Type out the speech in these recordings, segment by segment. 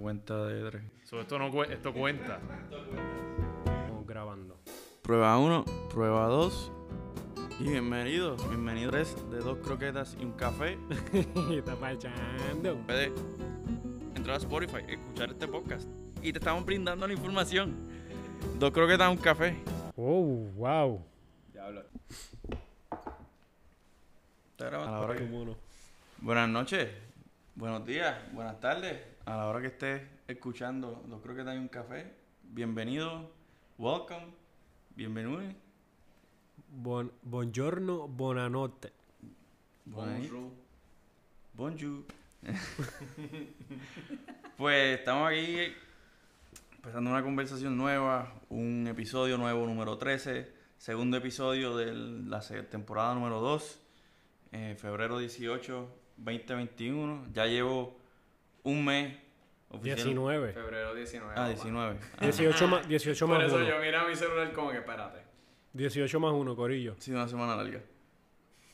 cuenta de Dre. So, esto, no, esto cuenta. Estamos grabando. Prueba 1, prueba 2. Y bienvenidos, bienvenidos de dos croquetas y un café. Está marchando. Puedes entrar a Spotify, escuchar este podcast. Y te estamos brindando la información. Dos croquetas y un café. Oh, wow. Diablo. ¿Está grabando? Buenas noches, buenos días, buenas tardes. A la hora que estés escuchando Dos croquetas y un café. Bienvenido, welcome, bienvenido. Bon, buongiorno, buonanotte. Bonjour. Bonjour. pues estamos aquí empezando una conversación nueva, un episodio nuevo número 13, segundo episodio de la temporada número 2, eh, febrero 18, 2021. Ya llevo un mes. oficial- 19. Febrero 19. Ah, papá. 19. Ah, 18 más, 18 Por más eso 1. yo mira mi celular como que espérate. 18 más 1, Corillo. Sí, una semana larga.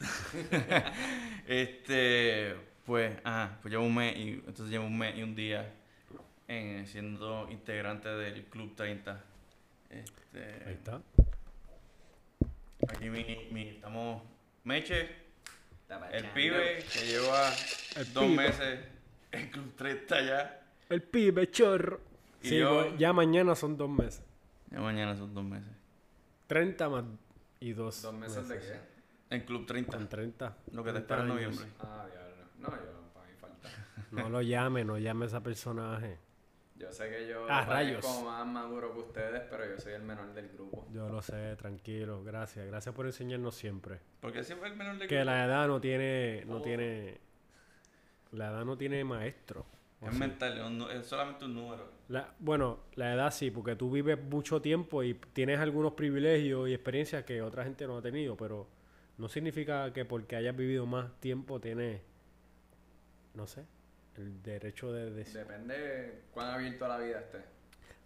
este, pues, ajá, pues llevo un mes y entonces llevo un mes y un día en, siendo integrante del Club 30. Ahí Este, está. aquí mi, mi, estamos Meche, el pibe que lleva El dos pibe. meses en Club 30 ya. El pibe chorro. Y Sí, yo- pues, ya mañana son dos meses. Ya mañana son dos meses. 30 más y 2. ¿Dos meses de qué? En Club 30. Con 30. Lo que te 30 espera en noviembre. Ah, diablo. No, yo, para mí falta. No lo llame, no llame a ese personaje. Yo sé que yo Ah, rayos. más maduro que ustedes, pero yo soy el menor del grupo. Yo lo sé, tranquilo. Gracias. Gracias por enseñarnos siempre. Porque siempre el menor de Que la edad no tiene. No Oh. tiene. La edad no tiene maestro. ¿o Es sí? mental, es un nu- es solamente un número. La- bueno, la edad sí, porque tú vives mucho tiempo y tienes algunos privilegios y experiencias que otra gente no ha tenido, pero no significa que porque hayas vivido más tiempo tienes, no sé, el derecho de decir. Depende cuán abierto a la vida esté.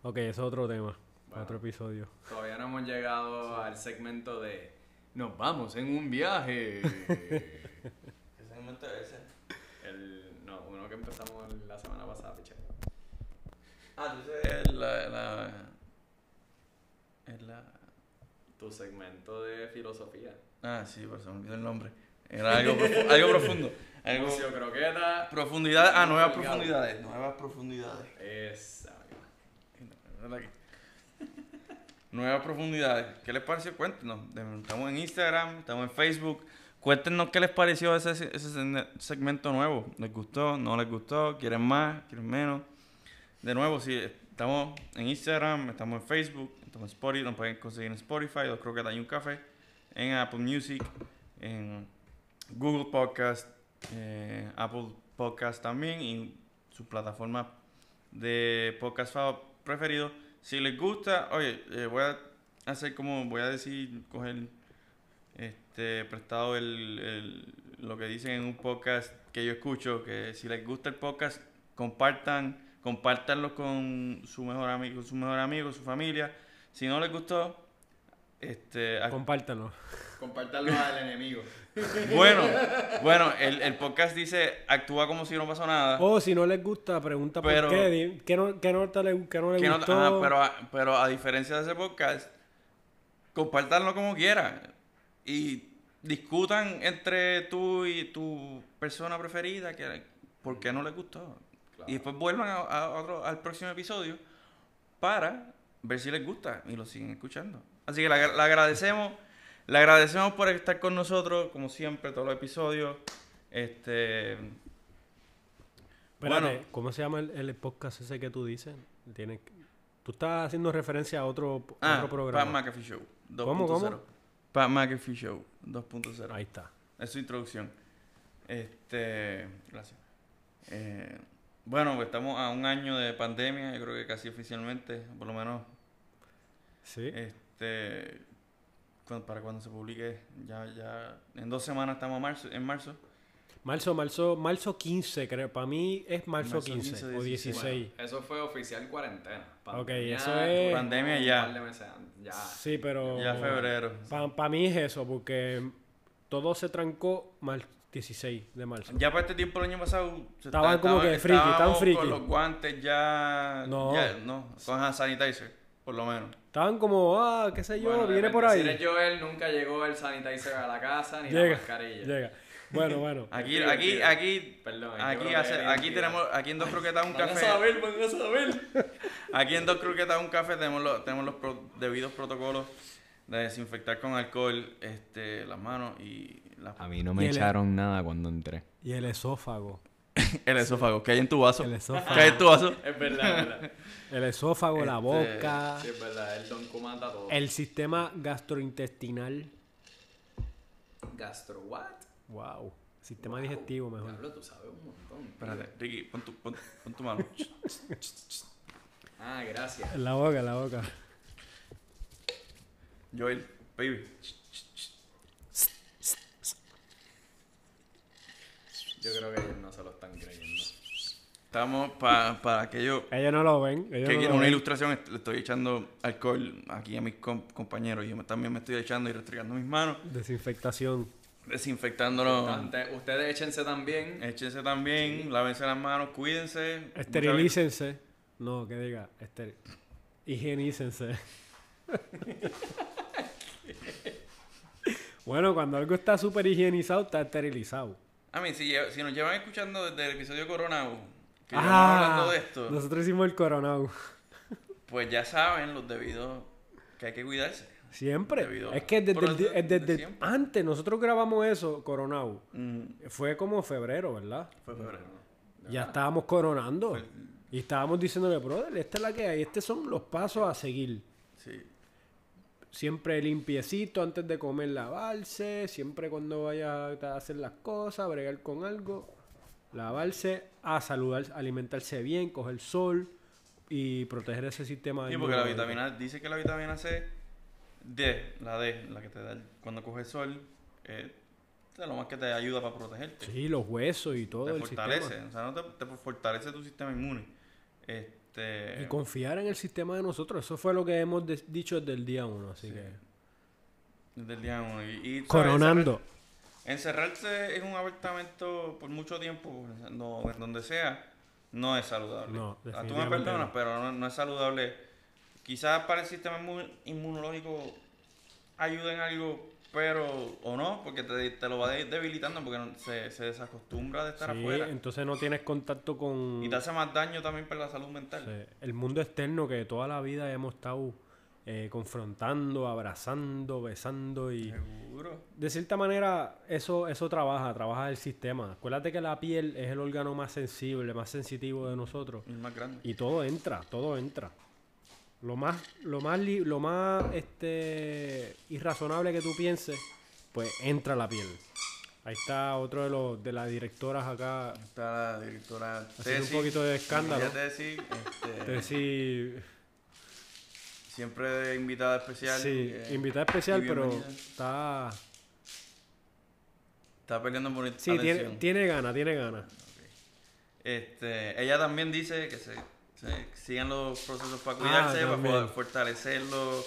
Ok, eso es otro tema, Bueno. otro episodio. Todavía no hemos llegado al segmento de Nos vamos en un viaje. ¿Qué segmento es ese? el, no, uno que empezamos la semana pasada, piche. Ah, tú dices la, la, es la... Tu segmento de filosofía. Ah, sí, pero se me olvidó el nombre. Era algo, profu- algo profundo. Algo, Croqueta. profundidad, ah, nuevas Delgado. profundidades. Nuevas profundidades. Esa. Nuevas profundidades. ¿Qué les pareció? Cuéntenos. Estamos en Instagram, estamos en Facebook. Cuéntenos qué les pareció ese, ese segme- segmento nuevo. ¿Les gustó? ¿No les gustó? ¿Quieren más? ¿Quieren menos? De nuevo, sí, estamos en Instagram, estamos en Facebook, estamos en Spotify, nos pueden conseguir en Spotify, dos croquetas y un café, en Apple Music, en Google Podcast, eh, Apple Podcast también y su plataforma de podcast preferido. Si les gusta, oye, eh, voy a hacer como, voy a decir, coger este prestado el, el- lo que dicen en un podcast que yo escucho, que si les gusta el podcast, compartan, compártanlo con su mejor amigo, su mejor amigo, su familia. Si no les gustó, este, Compártanlo. Compartanlo al enemigo. bueno, bueno, el, el podcast dice actúa como si no pasó nada. O si no les gusta, pregunta Pero- por qué. ¿Qué no, qué no, te le, qué no le Que no- gustó? pero, a, pero a diferencia de ese podcast, compártanlo como quieran y discutan entre tú y tu persona preferida que por qué no les gustó. Y después vuelvan a, a otro, al próximo episodio para ver si les gusta y lo siguen escuchando. Así que le agradecemos, le agradecemos por estar con nosotros, como siempre, todos los episodios. Este, Espérate, bueno. ¿cómo se llama el, el podcast ese que tú dices? Tienes Tú estás haciendo referencia a otro, ah, otro programa. Pat McAfee Show 2.0. ¿Cómo, cómo? Pat McAfee Show 2.0. Ahí está. Es su introducción. Este. Gracias. Eh, bueno, pues estamos a un año de pandemia, yo creo que casi oficialmente, por lo menos. Sí. Este. para cuando se publique, ya, ya. En dos semanas estamos a marzo, en marzo. Marzo, marzo, marzo 15, creo. Para mí es marzo, Marzo 15, 15, o 16. Bueno, eso fue oficial cuarentena. Ok, eso es- Pandemia un ya. par de meses antes, Ya. Sí, pero. Ya febrero. Para mí es eso, porque todo se trancó mar- 16 de marzo. Ya para este tiempo el año pasado se Estaban como que friki, estaban friki. Con los guantes ya. No. ya, no, con hand sanitizer, por lo menos. Estaban como, ah, qué sé yo, Bueno, viene por ahí. Si eres Joel, nunca llegó el sanitizer a la casa ni la Llega, mascarilla. llega. Bueno, bueno. Aquí, aquí, aquí. Perdón, Aquí, hace- aquí tenemos, aquí en dos croquetas un Van a café. saber, van a saber. Aquí en dos croquetas un café tenemos los, tenemos los pro- debidos protocolos de desinfectar con alcohol este, las manos y las- A mí no me el- echaron nada cuando entré. Y el esófago. el esófago que hay en tu vaso. El esófago. Que hay en tu vaso. Es verdad, es verdad. El esófago, la Este, boca, Sí, es verdad. El don comanda todo. el sistema gastrointestinal. Gastro what? Wow. Sistema digestivo mejor. Diablo, tú sabes un montón. Espérate, Ricky, pon tu, pon, pon tu mano. Ah, gracias. En la boca, en la boca. Joel, baby. Yo creo que ellos no se lo están creyendo. Estamos para para aquellos Ellos no lo ven. Ellos que no quieren lo una ven. ilustración. Le estoy echando alcohol aquí a mis com- compañeros. Yo me- también me estoy echando y restregando mis manos. Desinfectación. Desinfectándolo. Importante, Ustedes échense también. Échense también, lávense las manos, cuídense. Esterilícense. No, que diga. Esteril... Higienícense. bueno, cuando algo está súper higienizado, está esterilizado. A mí, si, nos llevan escuchando desde el episodio Coronado, que Ah, hablando de esto, Nosotros hicimos el coronado. pues ya saben los debidos que hay que cuidarse. Siempre. Es que desde, el, desde- es desde desde el- siempre. antes nosotros grabamos eso, coronado. Mm, Fue como febrero, ¿verdad? fue febrero. Ya estábamos coronando. Fue- Y estábamos diciéndole, brother, esta es la que hay. Estos son los pasos a seguir. Sí. Siempre limpiecito antes de comer, lavarse. Siempre cuando vaya a hacer las cosas, bregar con algo. Lavarse, a saludar, alimentarse bien, coger sol y proteger ese sistema Sí, porque la vitamina, dice que la vitamina C, D, la D, la que te da el- cuando coges sol, eh, es lo más que te ayuda para protegerte. Sí, los huesos y todo te el fortalece, sistema. o sea, no te, te fortalece tu sistema inmune. Este, Y confiar en el sistema de nosotros. Eso fue lo que hemos de- dicho desde el día uno. Así Sí. que. desde el día uno. Y, y. Coronando. Encerrarse en un apartamento por mucho tiempo, no, en donde sea, no es saludable. No, Tú me perdonas, pero no, no es saludable. Quizás para el sistema inmu- inmunológico ayuda en algo, pero o no, porque te, te lo va de- debilitando porque se, se desacostumbra de estar Sí, afuera. entonces no tienes contacto con Y te hace más daño también para la salud mental. sí, el mundo externo que toda la vida hemos estado eh, confrontando, abrazando, besando y Seguro. de cierta manera eso eso trabaja, trabaja el sistema. Acuérdate que la piel es el órgano más sensible, más sensitivo de nosotros Es más grande. y todo entra, todo entra. Lo más lo más li- lo más este irrazonable que tú pienses, pues entra a la piel. Ahí está otro de los de las directoras acá Está la directora Haciendo un poquito de escándalo. Tessy, este, siempre invitada especial. sí, eh, invitada especial, pero está... Está peleando por Sí, tiene, atención. tiene ganas, tiene ganas. Este, ella también dice que se, se sigan los procesos para Ah, cuidarse, para también. poder fortalecerlo.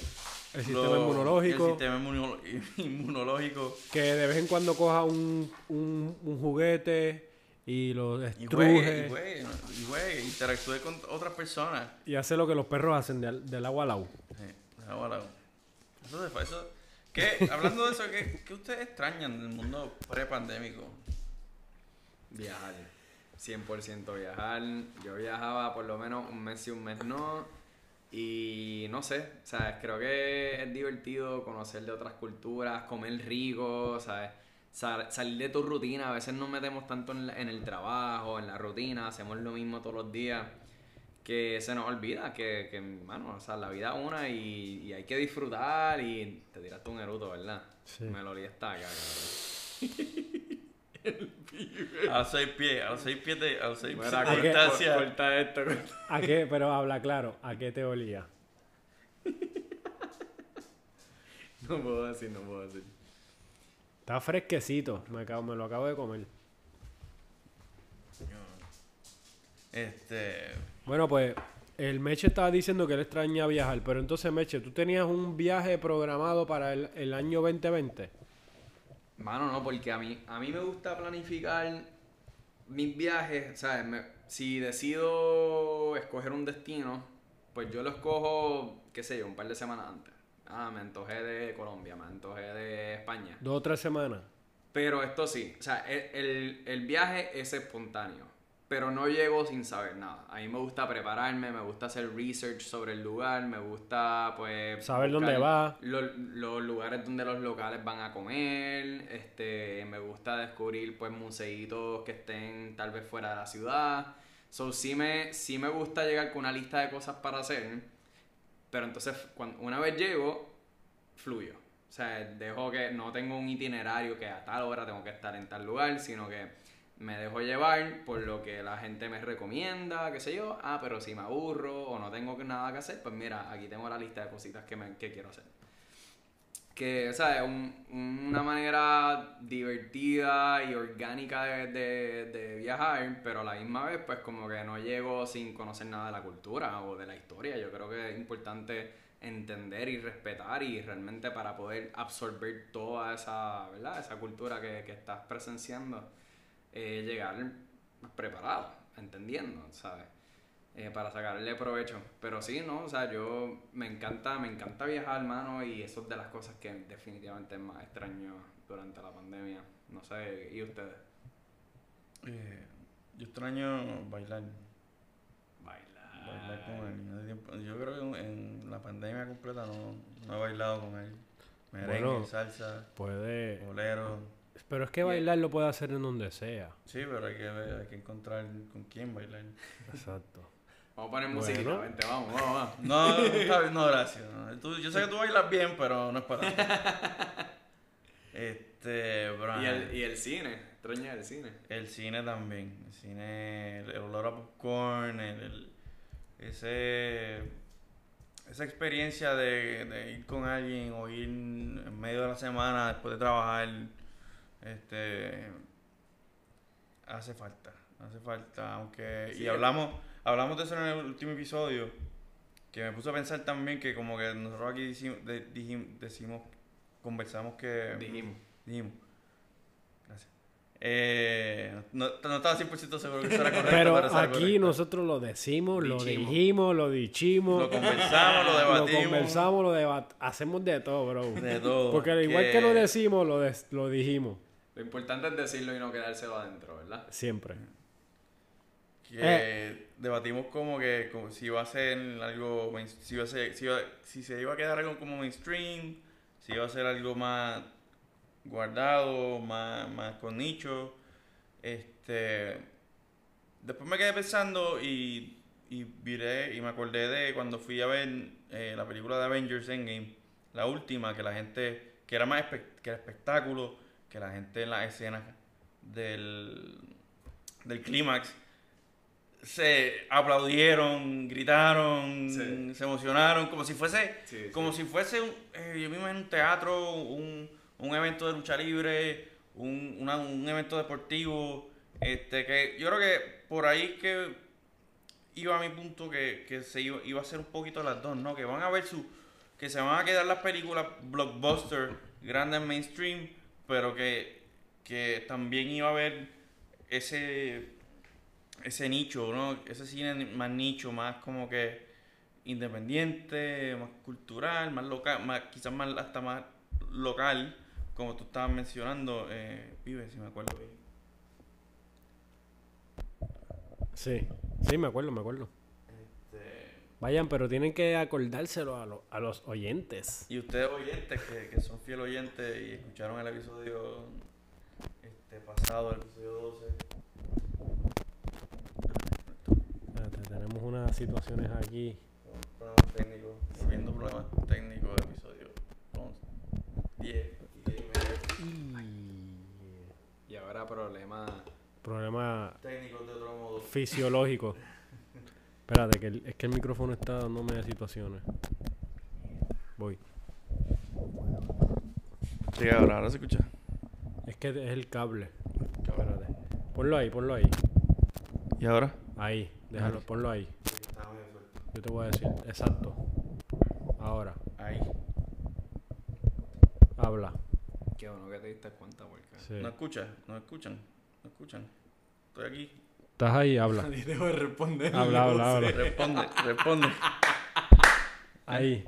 El sistema inmunológico. El sistema inmuno- inmunológico. Que de vez en cuando coja un, un, un juguete y lo destruje y juegue, y juegue, interactúe con otras personas. y hace lo que los perros hacen del, del agua al agua. Sí, ahora, eso, se- eso, ¿qué? Hablando de eso, ¿qué, qué ustedes extrañan del mundo pre-pandémico? Viajar. 100% viajar. Yo viajaba por lo menos un mes y un mes no. Y no sé, ¿sabes? Creo que es divertido conocer de otras culturas, comer rico, ¿sabes? Sal- salir de tu rutina. A veces nos metemos tanto en, en el trabajo, en la rutina, hacemos lo mismo todos los días, que se nos olvida que, que mano, o sea, la vida es una y, y hay que disfrutar. Y te tiraste un eruto, ¿verdad? Sí. Melodía está acá, cabrón. A los seis pies, a los seis pies de, a los seis pies de qué? distancia. corta esto, corta. ¿A qué? Pero habla claro, ¿a qué te olía? No puedo decir, no puedo decir. Está fresquecito, me, acabo, me lo acabo de comer. Este, Bueno, pues el Meche estaba diciendo que él extraña viajar, pero entonces Meche, ¿tú tenías un viaje programado para el, el año 2020? Mano, no, porque a mí, a mí me gusta planificar mis viajes, ¿sabes? Me- si decido escoger un destino, pues yo lo escojo, qué sé yo, un par de semanas antes. Ah, me antojé de Colombia, me antojé de España. Dos o tres semanas. Pero esto sí, o sea, el, el- el viaje es espontáneo, pero no llego sin saber nada. A mí me gusta prepararme, me gusta hacer research sobre el lugar, me gusta pues... Saber dónde va. Los, los lugares donde los locales van a comer, este, me gusta descubrir pues museitos que estén tal vez fuera de la ciudad. So, sí me, sí me gusta llegar con una lista de cosas para hacer, pero entonces cuando, una vez llego, fluyo. O sea, dejo que no tengo un itinerario que a tal hora tengo que estar en tal lugar, sino que me dejo llevar por lo que la gente me recomienda, qué sé yo. Ah, pero si me aburro o no tengo nada que hacer, pues mira, aquí tengo la lista de cositas que, me, que quiero hacer. Que, o sea, es un- una manera divertida y orgánica de, de- de viajar, pero a la misma vez, pues como que no llego sin conocer nada de la cultura o de la historia. Yo creo que es importante entender y respetar y realmente para poder absorber toda esa, ¿verdad? Esa cultura que, que estás presenciando, eh, llegar preparado, entendiendo, ¿sabes? eh, para sacarle provecho. Pero sí, ¿no? O sea, yo me encanta, me encanta viajar, hermano, y eso es de las cosas que definitivamente es más extraño durante la pandemia. No sé, ¿y ustedes? Eh, yo extraño bailar. Bailar. Bailar con él. Yo creo que en la pandemia completa no, no he bailado con él. Merengue, Bueno. salsa, Puede. bolero. Pero es que bailar lo puede hacer en donde sea. Sí, pero hay que, ver- hay que encontrar con quién bailar. Exacto. Vamos a poner Bueno. musiquita, vente, vamos, vamos, vamos. No, no, gracias. no. Tú- yo sé que tú bailas bien, pero no es para tanto. Este, bro. Y el, y el cine, extraña el cine. El cine también. El cine, el, el olor a popcorn, el, el- ese, esa experiencia de, de ir con alguien o ir en medio de la semana después de trabajar, este, hace falta, hace falta. Aunque, Sí. y hablamos, hablamos de eso en el último episodio, que me puso a pensar también que como que nosotros aquí decimos, de- dijim- decimos conversamos que... Dijimos. Dijimos. Gracias. Eh, no, no estaba 100% seguro que eso era correcto. Pero aquí correcto. nosotros lo decimos, lo Dijimos. dijimos, lo dichimos. Lo conversamos, lo Lo debatimos. conversamos, lo debat hacemos de todo, bro. De todo. Porque al igual que lo decimos, lo, des- lo dijimos. Lo importante es decirlo y no quedárselo adentro, ¿verdad? Siempre. que Eh. debatimos como que como si iba a ser algo si iba a ser si, iba- si se iba a quedar algo como mainstream si iba a ser algo más guardado más, más con nicho este después me quedé pensando y y viré y me acordé de cuando fui a ver eh, la película de Avengers Endgame la última que la gente que era más espe- que era espectáculo que la gente en las escenas del del clímax se aplaudieron, gritaron, Sí. se emocionaron, como si fuese, Sí, sí. como si fuese, un, eh, yo me imagino un teatro, un, un evento de lucha libre, un, una- un evento deportivo, este, que yo creo que por ahí que iba a mi punto que, que se iba, iba a ser un poquito las dos, ¿no? Que van a ver su, que se van a quedar las películas blockbuster, grandes mainstream, pero que, que también iba a haber ese ese nicho, ¿no? Ese cine más nicho, más como que independiente, más cultural, más local, más, quizás más hasta más local, como tú estabas mencionando, eh, si me acuerdo bien. Sí. Sí, me acuerdo, me acuerdo. Vayan, pero tienen que acordárselo a, lo- a los oyentes. y ustedes oyentes que, que son fiel oyentes y escucharon el episodio este pasado, el episodio 12. Espérate, tenemos unas situaciones aquí. Problemas técnicos, viendo problemas técnicos del episodio 11, 10 y 10 y medio. Y ahora problema. Problema técnicos de otro modo. fisiológico. Espérate, que el- es que el micrófono está dándome situaciones. Voy. Sí, ahora, ahora se escucha. Es que es el cable. Espérate. Ponlo ahí, ponlo ahí. ¿Y ahora? Ahí, déjalo, Ahí. ponlo ahí. Yo te voy a decir, exacto. Ahora, Ahí. habla. Qué bueno que te diste cuenta, porque. Sí. No escuchas, no escuchan, no escuchan. Estoy aquí. Estás ahí, habla. Debo responder. Habla, habla, habla. Responde, responde. Ahí.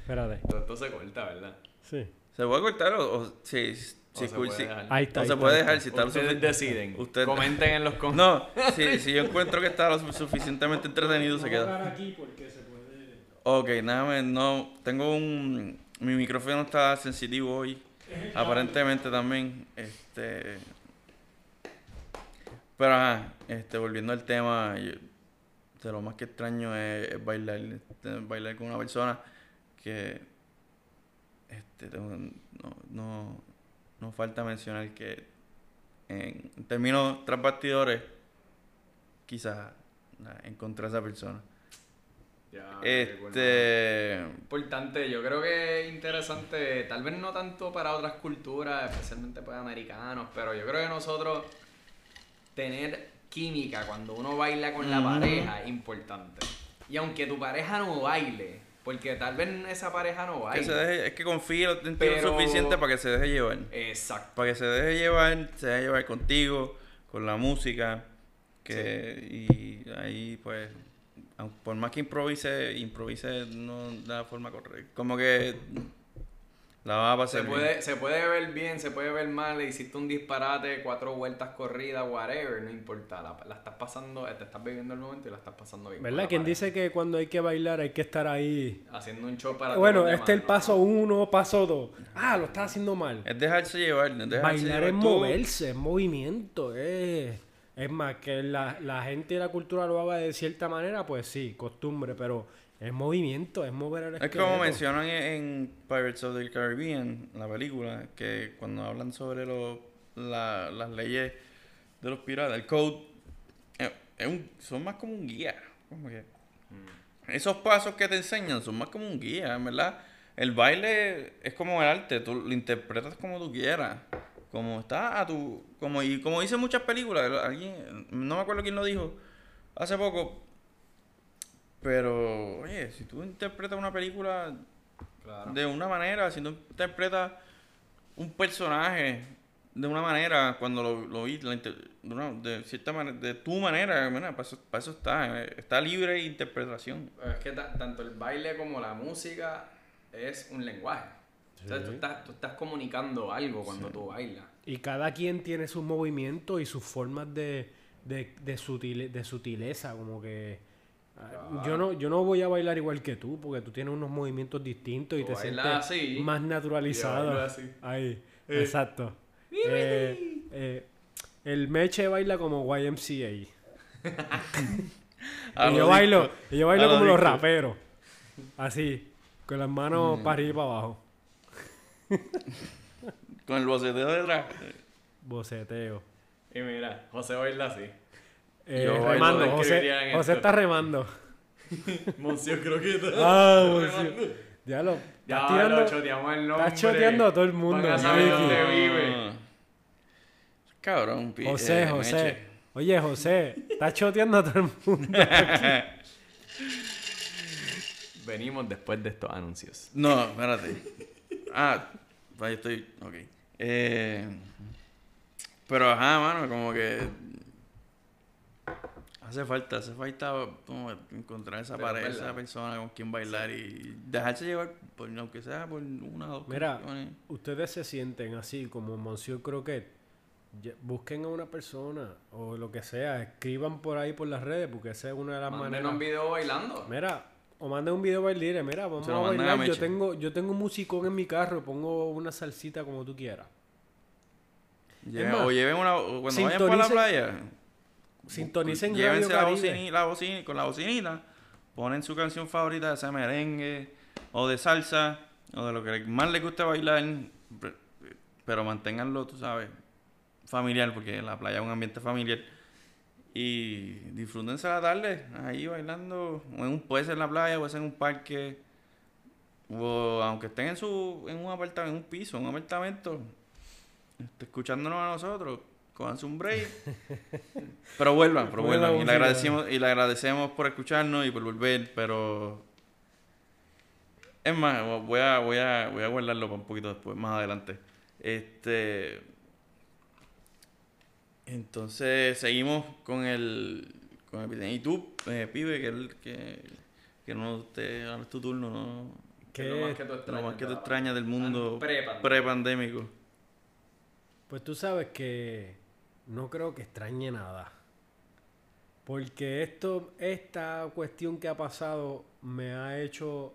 Espérate. Todo esto se corta, ¿verdad? Sí. ¿Se puede cortar o, o si, si, O se escu- puede si- dejar. Ahí está. o ahí se está, puede dejar si está lo Ustedes deciden. Usted- Comenten en los comentarios. No, si, si yo encuentro que está lo su- suficientemente entretenido, se queda. aquí porque se puede... Ok, nada más, no. Tengo un. Mi micrófono está sensitivo hoy. Aparentemente también. Este. Pero ajá, este, volviendo al tema, yo- de lo más que extraño es, es bailar, este, bailar con una persona que este, no, no, no falta mencionar que en, términos tras bastidores, quizás nada, encontré a esa persona. Ya. Este. Importante, yo creo que es interesante, tal vez no tanto para otras culturas, especialmente para americanos, pero yo creo que nosotros tener química cuando uno baila con la pareja es importante. Y aunque tu pareja no baile, porque tal vez esa pareja no Que se baile. deje, es que confíe en ti lo suficiente para que se deje llevar. Exacto. Para que se deje llevar, se deje llevar contigo, con la música. Que, Y ahí, pues, por más que improvise, improvise no de la forma correcta. Como que la va a pasar Se bien. puede, se puede ver bien, se puede ver mal, le hiciste un disparate, cuatro vueltas corridas, whatever, no importa. La, la estás pasando, te estás viviendo el momento y la estás pasando bien. ¿Verdad? Quien dice que cuando hay que bailar hay que estar ahí... Haciendo un show para Bueno, todos este es el paso ¿no? uno, paso dos. Ah, lo estás haciendo mal. Es dejarse llevar. es dejarse Bailar llevar. es Tú- moverse, es movimiento. Es, es más, que la, la gente y la cultura lo haga de cierta manera, pues sí, costumbre, pero es movimiento, es mover el Es como esqueleto. mencionan en, en Pirates of the Caribbean, la película, que cuando hablan sobre lo- la- las leyes de los piratas, el code, eh, es un- son más como un guía. Como que esos pasos que te enseñan son más como un guía, en verdad. El baile es como el arte, tú lo interpretas como tú quieras. Como está a tu. Como, y como dicen muchas películas, alguien, no me acuerdo quién lo dijo hace poco. Pero, oye, si tú interpretas una película Claro. de una manera, si tú interpretas un personaje de una manera, cuando lo, lo vi, la inter- de, una- de cierta manera, de tu manera, mira, para, eso, para eso está, está libre de interpretación. Es que ta- tanto el baile como la música es un lenguaje. Entonces tú Sí. estás, tú estás comunicando algo cuando tú bailas. Y cada quien tiene sus movimientos y sus formas de, de, de, sutile- de sutileza, como que... ah, Yo no, yo no voy a bailar igual que tú, porque tú tienes unos movimientos distintos y Tú te sientes así, más naturalizado. así. Ahí, exacto. Eh, eh, el Meche baila como YMCA. Y yo bailo, y yo bailo lo como los raperos. Así, con las Mm. manos para arriba y para abajo. Con el boceteo detrás. Boceteo. Y mira, José baila así. Eh, Yo bailo- remando, ¿cómo José, José está remando. Monsieur Croqueta. Ah, José. Ya lo. Ya Estás lo tirando. choteamos el nombre. Estás choteando a todo el mundo. Van a saber dónde vive. Ah. Cabrón, pi- José, eh, José. Meche. Oye, José, estás choteando a todo el mundo. Venimos después de estos anuncios. No, espérate. Ah, ahí estoy. Ok. Eh, pero ajá, mano, como que. Hace falta, hace falta como encontrar esa Pero pareja, esa persona con quien bailar y dejarse llevar, por, aunque sea por una o dos Mira, canciones. ustedes se sienten así como Monsieur Croquet. Busquen a una persona o lo que sea, escriban por ahí por las redes, porque esa es una de las Mándenos maneras. un video bailando. Mira, o manden un video bailar, mira, vamos a bailar. Yo tengo, yo tengo un musicón en mi carro, pongo una salsita como tú quieras. Lleven- más, o lleven una. o Cuando vayan para la playa, Sintonicen Radio llévense la bocini- con la bocinita, ponen su canción favorita de ese merengue o de salsa o de lo que más les guste bailar, pe- pero manténganlo, tú sabes, familiar, porque la playa es un ambiente familiar. Y disfrútense la tarde, ahí bailando, o en un, puede ser en la playa, puede ser en un parque, o aunque estén en su en un apartamento, en un piso, en un apartamento, este, escuchándonos a nosotros, cojanse un break. pero vuelvan, pero vuelvan. Y le, agradecemos, y le agradecemos por escucharnos y por volver, pero... Es más, voy a, voy a, voy a guardarlo para un poquito después, más adelante. Este. Entonces seguimos con el. Con el. Y tú, eh, pibe, que, el, que, que no te. Ahora es tu turno, ¿no? ¿Qué es lo más que tú Lo más que te extrañas del mundo Prepandémico. prepandémico. Pues tú sabes que no creo que extrañe nada. Porque esto, esta cuestión que ha pasado me ha hecho,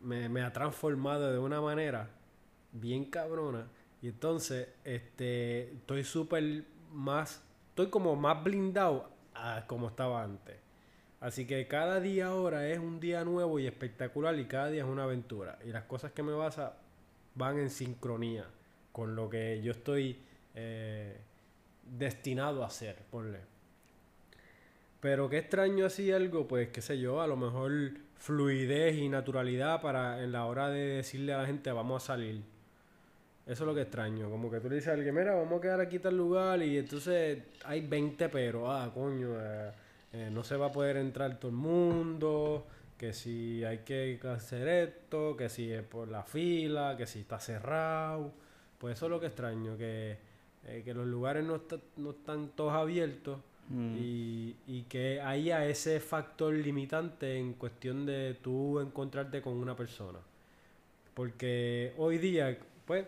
me, me ha transformado de una manera bien cabrona. Y entonces, este, estoy súper más, estoy como más blindado a como estaba antes. Así que cada día ahora es un día nuevo y espectacular y cada día es una aventura. Y las cosas que me pasan van en sincronía con lo que yo estoy eh, destinado a hacer, ponle. Pero qué extraño así algo, pues qué sé yo, a lo mejor fluidez y naturalidad para en la hora de decirle a la gente vamos a salir. Eso es lo que extraño, como que tú le dices a alguien, mira, vamos a quedar aquí tal lugar y entonces hay 20 pero, ah, coño, eh, eh, no se va a poder entrar todo el mundo, que si hay que hacer esto, que si es por la fila, que si está cerrado. Pues eso es lo que extraño, que, eh, que los lugares no, está- no están todos abiertos Mm. y, y que haya ese factor limitante en cuestión de tú encontrarte con una persona. Porque hoy día, pues,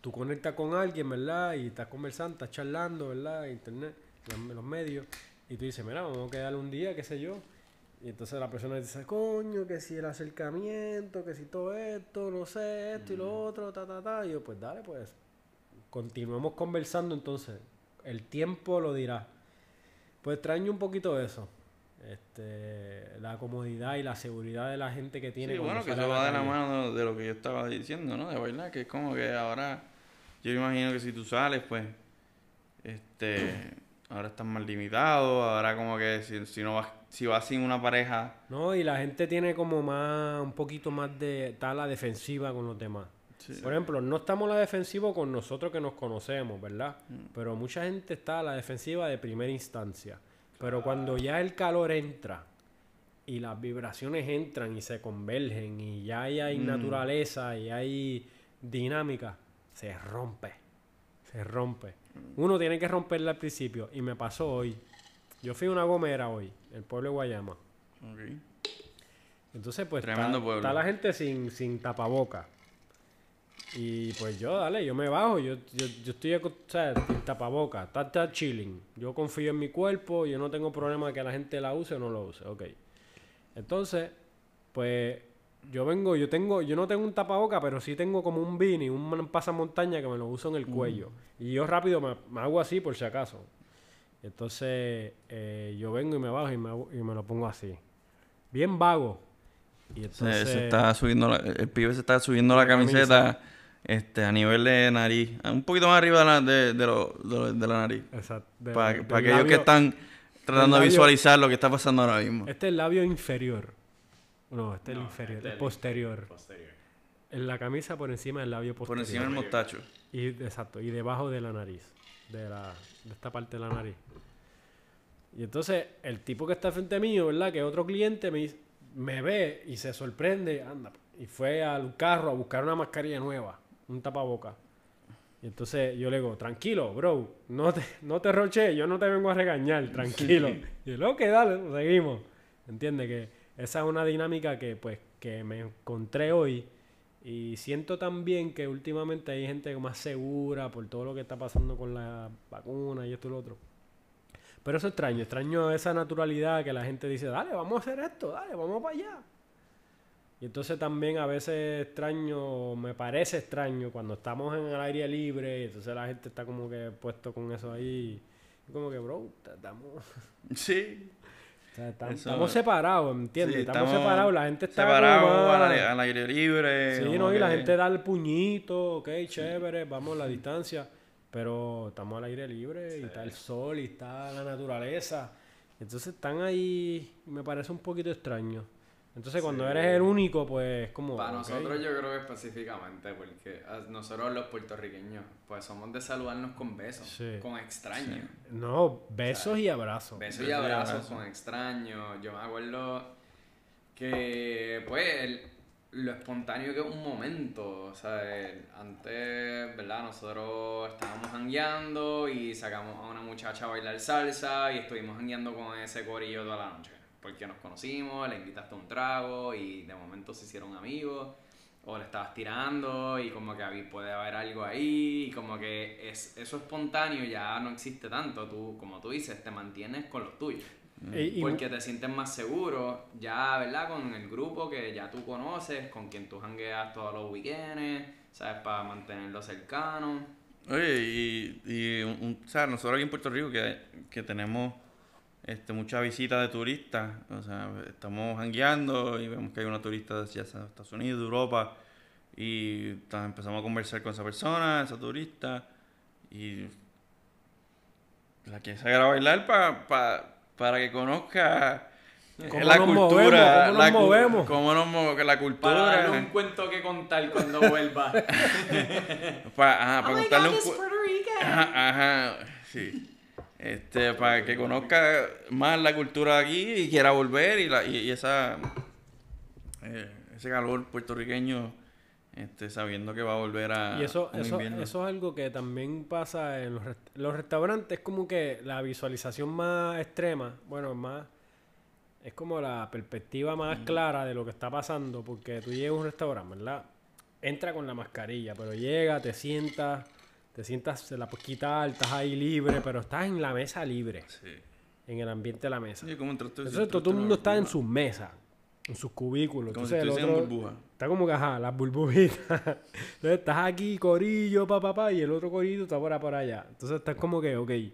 tú conectas con alguien, ¿verdad? Y estás conversando, estás charlando, ¿verdad? Internet, en los medios. Y tú dices, mira, vamos a quedar un día, qué sé yo. Y entonces la persona dice, coño, que si el acercamiento, que si todo esto, no sé, esto y lo otro, ta, ta, ta. Y yo, pues dale, pues, continuemos conversando entonces. El tiempo lo dirá. Pues extraño un poquito eso. Este, la comodidad y la seguridad de la gente que tiene. Sí, bueno, que eso va de la mano de lo que yo estaba diciendo, ¿no? De bailar, que es como que ahora, yo imagino que si tú sales, pues, este, ahora estás más limitado, ahora como que si, si no vas, si vas sin una pareja, No, y la gente tiene como más, un poquito más de, está a la defensiva con los demás. Sí, Por ejemplo, no estamos a la defensiva con nosotros que nos conocemos, ¿verdad? Mm. Pero mucha gente está a la defensiva de primera instancia. Pero cuando ya el calor entra y las vibraciones entran y se convergen y ya hay, hay Mm. naturaleza y hay dinámica, se rompe. Se rompe. Mm. Uno tiene que romperla al principio. Y me pasó hoy. Yo fui a una gomera hoy, el pueblo de Guayama. ok. Entonces, pues está, pueblo. está la gente sin, sin tapaboca. Y pues yo, dale, yo me bajo, yo, yo, yo estoy o sea, tapaboca, está, está chilling. Yo confío en mi cuerpo, yo no tengo problema que la gente la use o no lo use, ok. Entonces, pues yo vengo, yo tengo, yo no tengo un tapaboca, pero sí tengo como un beanie, un pasamontaña que me lo uso en el cuello. Y yo rápido me, me hago así por si acaso. Entonces, eh, yo vengo y me bajo y me, y me lo pongo así. Bien vago. Y Se, entonces, se está subiendo, la- el pibe se está subiendo la camiseta, este, a nivel de nariz, un poquito más arriba de la, de, de lo- de lo- de la nariz, Exacto, de- para, aquellos que están tratando de visualizar lo que está pasando ahora mismo. Este es el labio inferior. No, este es el inferior, este el posterior. Posterior. En la camisa por encima del labio Por posterior. encima del mostacho. Y, exacto, y debajo de la nariz. De, la, de esta parte de la nariz. Y entonces, el tipo que está frente mío, ¿verdad? Que es otro cliente, me, dice- me ve y se sorprende, anda. Y fue al carro a buscar una mascarilla nueva, un tapaboca. Y entonces yo le digo, tranquilo, bro, no te, no te roche, yo no te vengo a regañar, tranquilo. Y él, ok, dale, seguimos. ¿Entiendes? Que esa es una dinámica que, pues, que me encontré hoy. Y siento también que últimamente hay gente más segura por todo lo que está pasando con la vacuna y esto y lo otro. Pero eso extraño, extraño esa naturalidad que la gente dice, dale, vamos a hacer esto, dale, vamos para allá. Y entonces también a veces extraño, me parece extraño cuando estamos en el aire libre y entonces la gente está como que puesto con eso ahí. Como que, bro, estamos, Sí. o sea, tam- Eso- estamos separados, ¿entiendes? Sí, estamos, separados, la gente está separados al, aire- libre. Sí, no, y la gente da el puñito, ok, chévere, vamos a la distancia, pero estamos al aire libre y está el sol y está la naturaleza. Entonces están ahí, me parece un poquito extraño. Entonces cuando Sí. eres el único, pues como... Para nosotros yo creo que específicamente, porque ah, nosotros los puertorriqueños, pues somos de saludarnos con besos, Sí. con extraños. No, besos y abrazos. Besos y y abrazos abrazos. con extraños. Yo me acuerdo que, pues, el- lo espontáneo que es un momento. O sea, antes, ¿verdad? Nosotros estábamos hangueando y sacamos a una muchacha a bailar salsa y estuvimos hangueando con ese corillo toda la noche. Porque nos conocimos, le invitaste un trago y de momento se hicieron amigos. O le estabas tirando y como que puede haber algo ahí y como que es, eso espontáneo ya no existe tanto. Tú, como tú dices, te mantienes con los tuyos. Y- y- Porque te sientes más seguro, ya, ¿verdad? Con el grupo que ya tú conoces, con quien tú jangueas todos los weekends, ¿sabes? Para mantenerlo cercano. Oye, y, y un- un- o sea, nosotros aquí en Puerto Rico que, que tenemos este, mucha visita de turistas, o sea, estamos jangueando y vemos que hay una turista de hacia Estados Unidos, de Europa, y ta- empezamos a conversar con esa persona, esa turista, y la que se a bailar pa- pa- para que conozca ¿Cómo la nos cultura, movemos? ¿Cómo la nos cu- movemos? cómo nos movemos, la Para darle un cultura, cuento que contar cuando vuelva. para, ajá, oh para my contarle God, un. Ajá, ajá, sí. Este, para que conozca más la cultura de aquí y quiera volver y, la, y, y esa eh, ese calor puertorriqueño, este, sabiendo que va a volver a Y eso, un eso, invierno. eso es algo que también pasa en los, rest- los restaurantes, como que la visualización más extrema, bueno, más, es como la perspectiva más clara de lo que está pasando, porque tú llegas a un restaurante, ¿verdad? Entra con la mascarilla, pero llega, te sientas, te sientas, se la puedes quitar, estás ahí libre, pero estás en la mesa libre, Sí. en el ambiente de la mesa. Sí, como entraste- Entonces todo, entraste el en mundo está en sus mesas, en sus cubículos. Como Entonces si el en otro burbuja. está como que, ajá, las burbujitas. Entonces estás aquí, corillo, pa, pa, pa, y el otro corillo está por, por allá. Entonces estás como que, ok, eh,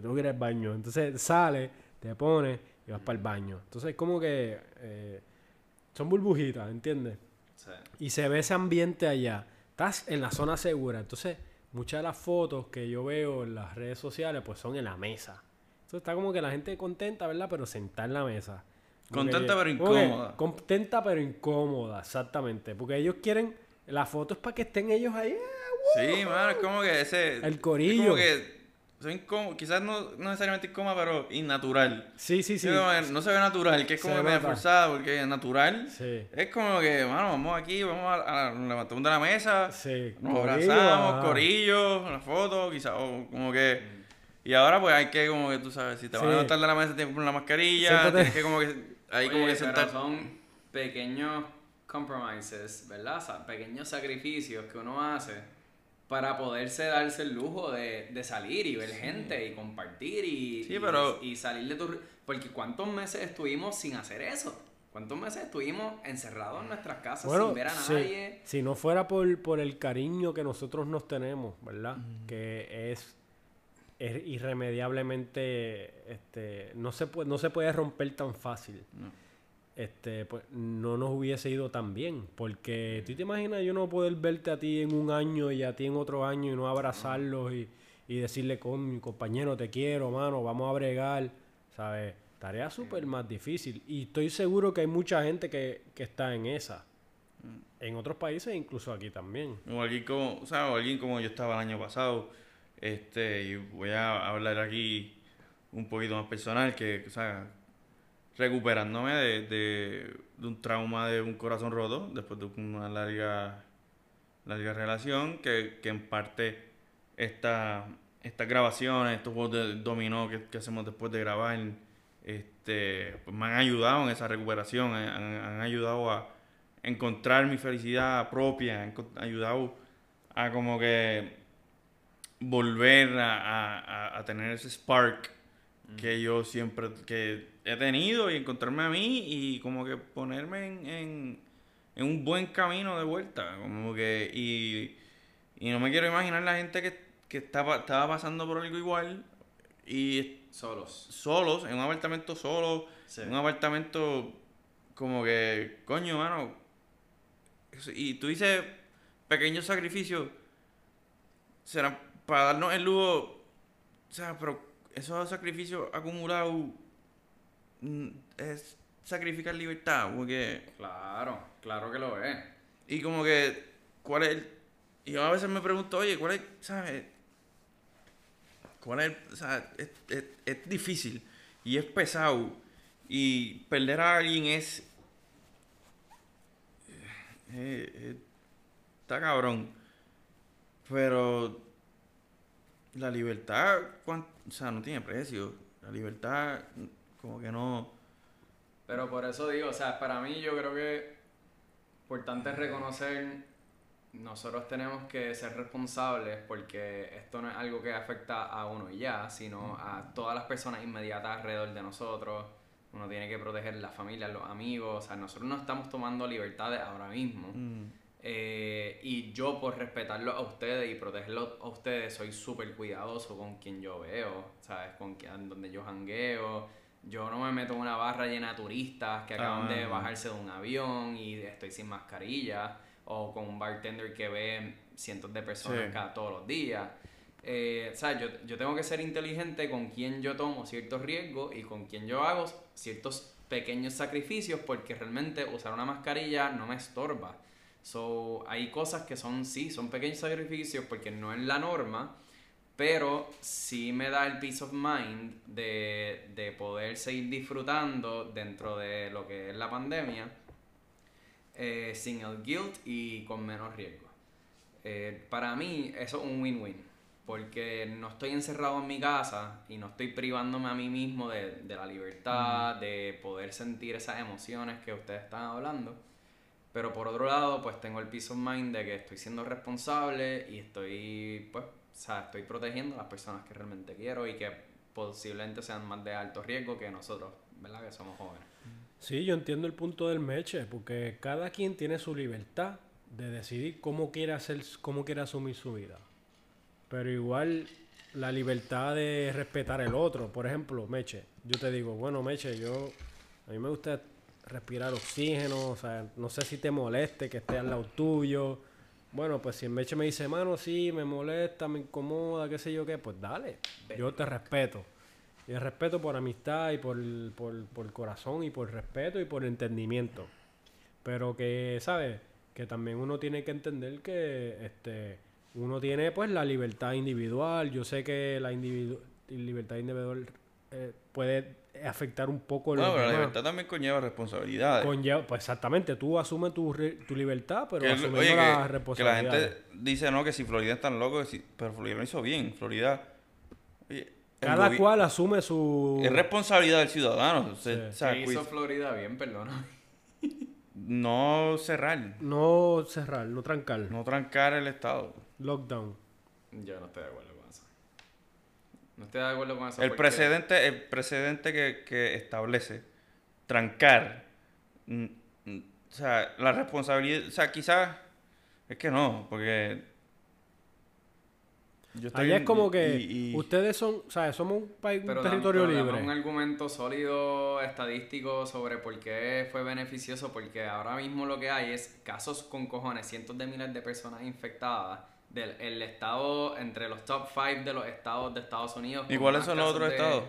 tengo que ir al baño. Entonces sales, te pones y vas para el baño. Entonces es como que eh, son burbujitas, ¿entiendes? Sí. Y se ve ese ambiente allá. Estás en la zona segura. Entonces, muchas de las fotos que yo veo en las redes sociales, pues son en la mesa. Entonces está como que la gente contenta, ¿verdad? Pero sentada en la mesa. Contenta pero incómoda. Contenta pero incómoda, exactamente. Porque ellos quieren... La foto es para que estén ellos ahí. Sí, mano, es como que ese... El es corillo. como que son incómodos, quizás no, no necesariamente incómoda, pero innatural. Sí, sí, sí. No se ve natural, que es como medio forzado, porque es natural. Sí. Es como que, mano, vamos aquí, vamos a, a nos levantamos de la mesa, Sí. nos corillo, abrazamos, ajá. corillos, una foto, quizás, o como que... Y ahora pues hay que, como que tú sabes, si te Sí. a levantar de la mesa tienes que poner la mascarilla, tienes que como que... Ahí como que pero sentar... son pequeños compromises, ¿verdad? O sea, pequeños sacrificios que uno hace para poderse darse el lujo de, de salir y ver gente y compartir y, Sí, y- pero- y salir de tu... Porque ¿cuántos meses estuvimos sin hacer eso? ¿Cuántos meses estuvimos encerrados en nuestras casas Bueno, sin ver a nadie? si no fuera por, por el cariño que nosotros nos tenemos, ¿verdad? Que es, es irremediablemente, este, no se puede, no se puede romper tan fácil. No. Este, pues no nos hubiese ido tan bien. Porque tú te imaginas yo no poder verte a ti en un año y a ti en otro año y no abrazarlos y, y decirle con mi compañero te quiero, mano, vamos a bregar, ¿sabes? Tarea súper más difícil. Y estoy seguro que hay mucha gente que, que está en esa. En otros países, incluso aquí también. O alguien como, o sea, o alguien como yo estaba el año pasado, este, y voy a hablar aquí un poquito más personal, que, o sea, recuperándome de, de, de un trauma de un corazón roto, después de una larga, larga relación, que, que en parte esta, estas grabaciones, estos juegos de dominó que, que hacemos después de grabar, este, pues me han ayudado en esa recuperación, han, han- han ayudado a encontrar mi felicidad propia, han ayudado a como que volver a, a- a- tener ese spark que yo siempre que he tenido y encontrarme a mí y como que ponerme en, en, en un buen camino de vuelta como que y, y no me quiero imaginar la gente que, que estaba, estaba pasando por algo igual y Solos. solos, en un apartamento solo, Sí. en un apartamento como que, coño, mano. Y tú dices pequeños sacrificios, serán para darnos el lujo, o sea, pero esos sacrificios acumulados mm, es sacrificar libertad, porque Claro, claro que lo es. y como que, ¿cuál es el...? Y yo a veces me pregunto, oye, ¿cuál es, sabes? ¿Cuál es, el- o sea, es, es- es difícil y es pesado y perder a alguien es... eh, eh, está cabrón. Pero la libertad, o sea, no tiene precio. La libertad, como que no. Pero por eso digo, o sea, para mí yo creo que importante es reconocer, nosotros tenemos que ser responsables porque esto no es algo que afecta a uno y ya, sino a todas las personas inmediatas alrededor de nosotros. Uno tiene que proteger la familia, los amigos, o sea, nosotros no estamos tomando libertades ahora mismo. mm, Eh, y yo por respetarlo a ustedes y protegerlos a ustedes soy súper cuidadoso con quien yo veo, ¿sabes? Con quien, donde yo jangueo. Yo no me meto en una barra llena de turistas que acaban de Ah. bajarse de un avión y estoy sin mascarilla. O con un bartender que ve cientos de personas Sí. cada todos los días. Eh, ¿sabes? Yo, yo tengo que ser inteligente con quien yo tomo ciertos riesgos y con quien yo hago ciertos pequeños sacrificios porque realmente usar una mascarilla no me estorba. So, hay cosas que son, sí, son pequeños sacrificios porque no es la norma, pero sí me da el peace of mind de, de poder seguir disfrutando dentro de lo que es la pandemia eh, sin el guilt y con menos riesgo. Eh, para mí eso es un win-win, porque no estoy encerrado en mi casa y no estoy privándome a mí mismo de, de la libertad, de poder sentir esas emociones que ustedes están hablando. Pero por otro lado, pues tengo el peace of mind de que estoy siendo responsable y estoy, pues, o sea, estoy protegiendo a las personas que realmente quiero y que posiblemente sean más de alto riesgo que nosotros, ¿verdad? Que somos jóvenes. Sí, yo entiendo el punto del Meche, porque cada quien tiene su libertad de decidir cómo quiere hacer, cómo quiere asumir su vida. Pero igual la libertad de respetar el otro. Por ejemplo, Meche, yo te digo, bueno, Meche, yo a mí me gusta respirar oxígeno, o sea, no sé si te moleste que esté al lado tuyo. Bueno, pues si el Meche me dice, mano, sí, me molesta, me incomoda, qué sé yo qué, pues dale, yo te respeto. Y el respeto por amistad y por, por, por corazón y por respeto y por entendimiento. Pero que, ¿sabes? Que también uno tiene que entender que este uno tiene pues la libertad individual. Yo sé que la individu- libertad individual eh, puede afectar un poco Bueno, los pero la libertad también conlleva responsabilidades. Conlleva- pues exactamente, tú asumes tu, tu libertad, pero Que, asumiendo oye, las que, que la responsabilidades. gente dice, no, que si Florida es tan loco, que si- pero Florida lo hizo bien. Florida, oye, el Cada cual asume su... Es responsabilidad del ciudadano. se- Sí. o sea, ¿Qué hizo Florida bien, perdona? no cerrar, No cerrar, no trancar. no trancar el Estado. Lockdown. Yo no estoy de acuerdo. No estoy de acuerdo con eso. El porque- precedente, el precedente que, que establece trancar, o sea, la responsabilidad, o sea, quizás es que no, porque yo estoy Allá en- es como y- que y- y- ustedes son, o sea, somos un país, Pero un dam- territorio pero dame libre. un argumento sólido, estadístico sobre por qué fue beneficioso, porque ahora mismo lo que hay es casos con cojones, cientos de miles de personas infectadas del el estado, entre los top 5 de los estados de Estados Unidos. ¿Y cuáles son los otros de- estados?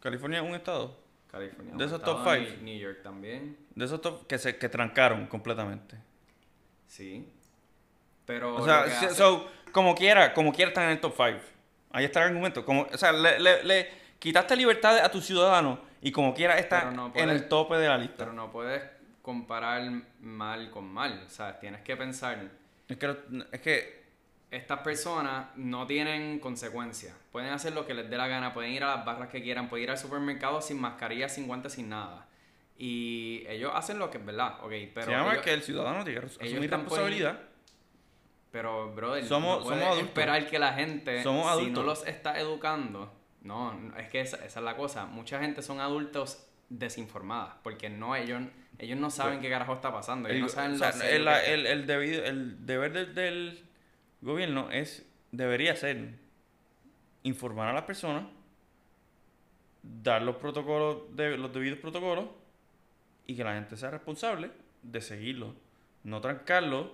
California es un estado. California. De esos top New- five. New York también, De esos top que se que trancaron completamente. sí. Pero O sea, hace- so, como quiera, como quiera están en el top 5. Ahí está el argumento. Como, o sea, le, le- le quitaste libertades a tus ciudadanos y como quiera está en el tope de la lista. Pero no puedes comparar mal con mal, o sea, tienes que pensar... Es que, es que estas personas no tienen consecuencias. Pueden hacer lo que les dé la gana, pueden ir a las barras que quieran, pueden ir al supermercado sin mascarilla, sin guantes, sin nada. Y ellos hacen lo que es verdad, ok, pero... se llama ellos- que el ciudadano tiene que asumir responsabilidad. Pero, brother, Somos- no puedes somos adultos. esperar que la gente, Somos si no los está educando, no, es que esa, esa es la cosa. Mucha gente son adultos desinformadas, porque no ellos, ellos no saben qué carajo está pasando. Ellos El, no saben o sea, el, el- el debido- el deber del, del gobierno es debería ser informar a las personas, dar los protocolos, de, los debidos protocolos y que la gente sea responsable de seguirlo, no trancarlo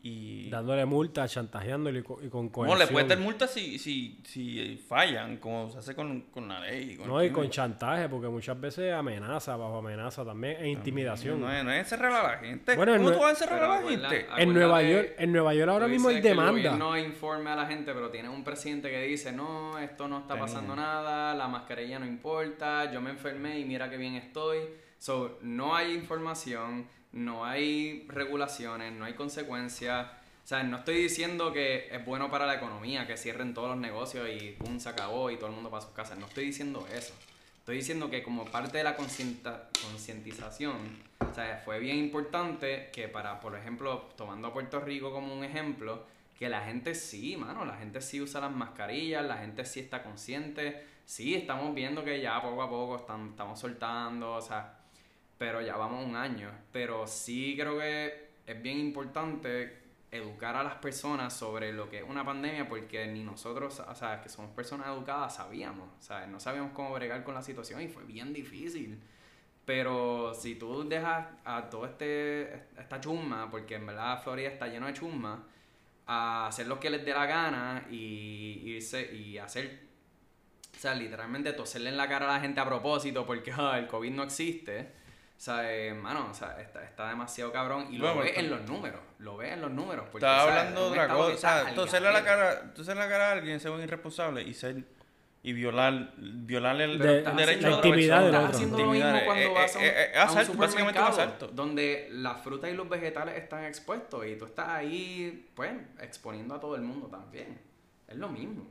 y Dándole multa, chantajeándole y con, y con no coerción. le puedes dar multa si, si, si fallan, como se hace con, con la ley. con No, y con chantaje, porque muchas veces amenaza, bajo amenaza también, e intimidación. No es, no es encerrar a la gente. Bueno, ¿Cómo no- tú vas a encerrar Pero a la acuerda- gente? En Nueva York, en Nueva York ahora mismo hay demanda. Gobierno informe a la gente, pero tiene un presidente que dice, no, esto no está Tenía. pasando nada, la mascarilla no importa, yo me enfermé y mira qué bien estoy. So, no hay información, no hay regulaciones, no hay consecuencias. O sea, no estoy diciendo que es bueno para la economía que cierren todos los negocios y pum, se acabó y todo el mundo para sus casas. No estoy diciendo eso. Estoy diciendo que como parte de la concientización, o sea, fue bien importante que para, por ejemplo, tomando a Puerto Rico como un ejemplo, que la gente sí, mano, la gente sí usa las mascarillas, la gente sí está consciente, sí estamos viendo que ya poco a poco están, estamos soltando, o sea, pero ya vamos un año. Pero sí creo que es bien importante educar a las personas sobre lo que es una pandemia porque ni nosotros, o sea, que somos personas educadas, sabíamos, o sea, no sabíamos cómo bregar con la situación y fue bien difícil. Pero si tú dejas a todo este esta chusma, porque en verdad Florida está lleno de chusma, a hacer lo que les dé la gana y irse y hacer, o sea, literalmente toserle en la cara a la gente a propósito porque el COVID no existe. O sea, eh, mano, o sea, está, está demasiado cabrón y lo Bueno, ves en los números, lo ves en los números. Porque, Estaba o sea, hablando de otra cosa. O sea, está al toserle la garete. cara, toserle la cara a alguien, ser un irresponsable y ser y violar, violarle el, De- el derecho la a otra intimidad del persona. otro. Estás haciendo lo mismo cuando eh, vas a un, eh, eh, a un asalto, básicamente un supermercado, asalto. donde la fruta y los vegetales están expuestos y tú estás ahí, pues, exponiendo a todo el mundo también. Es lo mismo.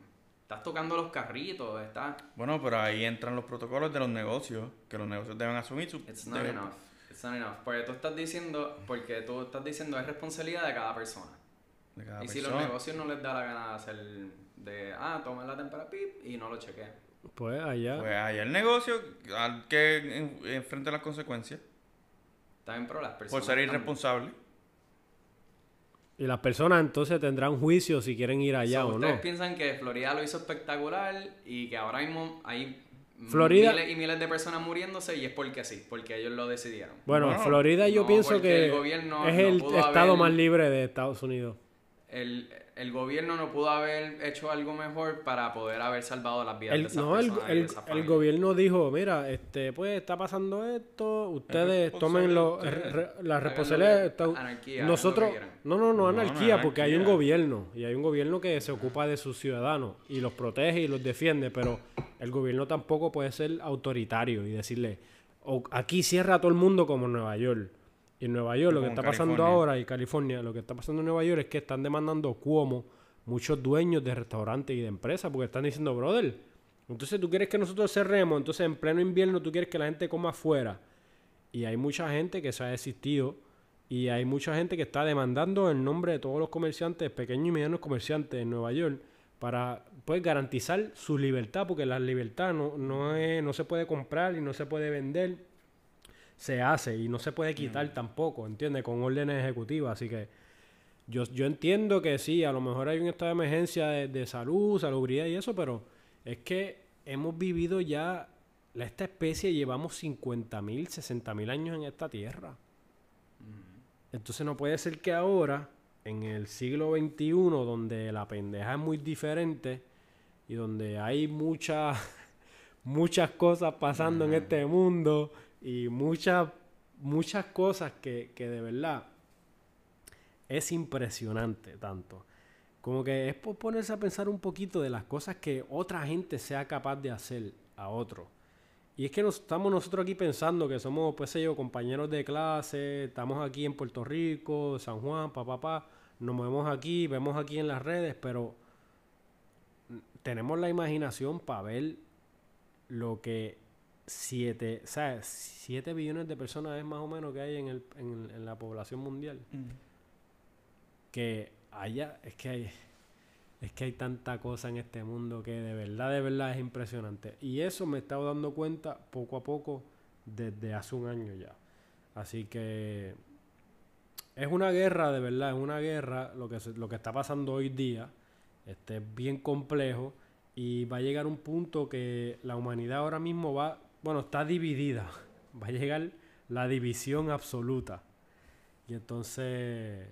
Estás tocando los carritos, estás... Bueno, pero ahí entran los protocolos de los negocios, que los negocios deben asumir su... It's not deben- enough. It's not enough. Porque tú estás diciendo, porque tú estás diciendo es responsabilidad de cada persona. de cada y si los negocios no les da la gana de hacer de, ah, toman la temperatura pip, y no lo chequean. Pues allá. Pues ahí el negocio al que en- enfrente las consecuencias También, pero las personas... por ser irresponsable. Y las personas entonces tendrán juicio si quieren ir allá So, o ustedes no. piensan que Florida lo hizo espectacular y que ahora mismo hay Florida- miles y miles de personas muriéndose y es porque sí, porque ellos lo decidieron. Bueno, Bueno, Florida yo no, pienso que el gobierno es no el estado haber- más libre de Estados Unidos. El, el gobierno no pudo haber hecho algo mejor para poder haber salvado las vidas El- de esas no, el, y el- de esas el familias. gobierno dijo, mira, este, pues está pasando esto, ustedes tomen lo- ustedes. re- re- la Hagan responsabilidad. lo que- está- anarquía, hagan nosotros, no, no, no, anarquía, porque hay un gobierno y hay un gobierno que se ocupa de sus ciudadanos y los protege y los defiende, pero el gobierno tampoco puede ser autoritario y decirle, "O- aquí cierra a todo el mundo como en Nueva York. Y en Nueva York lo que está pasando ahora y California, lo que está pasando en Nueva York es que están demandando Cuomo muchos dueños de restaurantes y de empresas porque están diciendo, brother, entonces tú quieres que nosotros cerremos, entonces en pleno invierno tú quieres que la gente coma afuera. Y hay mucha gente que se ha desistido y hay mucha gente que está demandando en nombre de todos los comerciantes, pequeños y medianos comerciantes en Nueva York, para pues, garantizar su libertad, porque la libertad no, no, es, no se puede comprar y no se puede vender, se hace y no se puede quitar tampoco, ¿entiendes? Con órdenes ejecutivas, así que yo, yo entiendo que sí, a lo mejor hay un estado de emergencia de, de salud, salubridad y eso, pero es que hemos vivido ya, la- esta especie llevamos 50 mil, 60 mil años en esta tierra. Entonces no puede ser que ahora, en el siglo XXI, donde la pendeja es muy diferente y donde hay muchas muchas cosas pasando en este mundo y muchas muchas cosas que, que de verdad es impresionante tanto. Como que es por ponerse a pensar un poquito de las cosas que otra gente sea capaz de hacer a otro. Y es que estamos nosotros aquí pensando que somos, pues sé yo, compañeros de clase, estamos aquí en Puerto Rico, San Juan, papá, papá, nos movemos aquí, vemos aquí en las redes, pero tenemos la imaginación para ver lo que siete, ¿sabes? Siete billones de personas es más o menos que hay en, el, en, en la población mundial. Mm. Que haya, es que hay, es que hay tanta cosa en este mundo que de verdad, de verdad es impresionante. Y eso me he estado dando cuenta poco a poco desde hace un año ya. Así que es una guerra, de verdad, es una guerra lo que, se- lo que está pasando hoy día. Este, es bien complejo y va a llegar un punto que la humanidad ahora mismo va, bueno, está dividida. Va a llegar la división absoluta. Y entonces,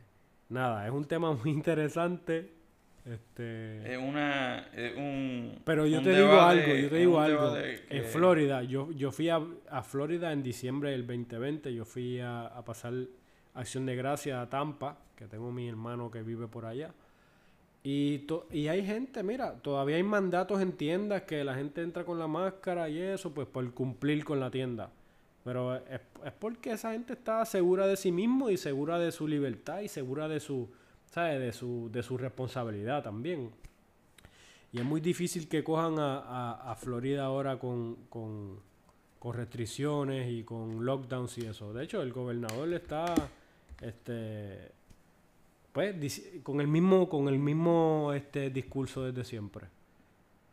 nada, es un tema muy interesante. Este, Es una. es un, pero yo un te digo algo, yo te digo algo. que- En Florida, yo, yo fui a, a Florida en diciembre del 2020, yo fui a, a pasar acción de gracia a Tampa, que tengo mi hermano que vive por allá. Y, to- y hay gente, mira, todavía hay mandatos en tiendas que la gente entra con la máscara y eso, pues por cumplir con la tienda. Pero es, es porque esa gente está segura de sí mismo y segura de su libertad y segura de su, ¿sabes? De su, de su responsabilidad también. Y es muy difícil que cojan a, a- Florida ahora con, con, con restricciones y con lockdowns y eso. De hecho, el gobernador está este pues con el mismo con el mismo este discurso desde siempre.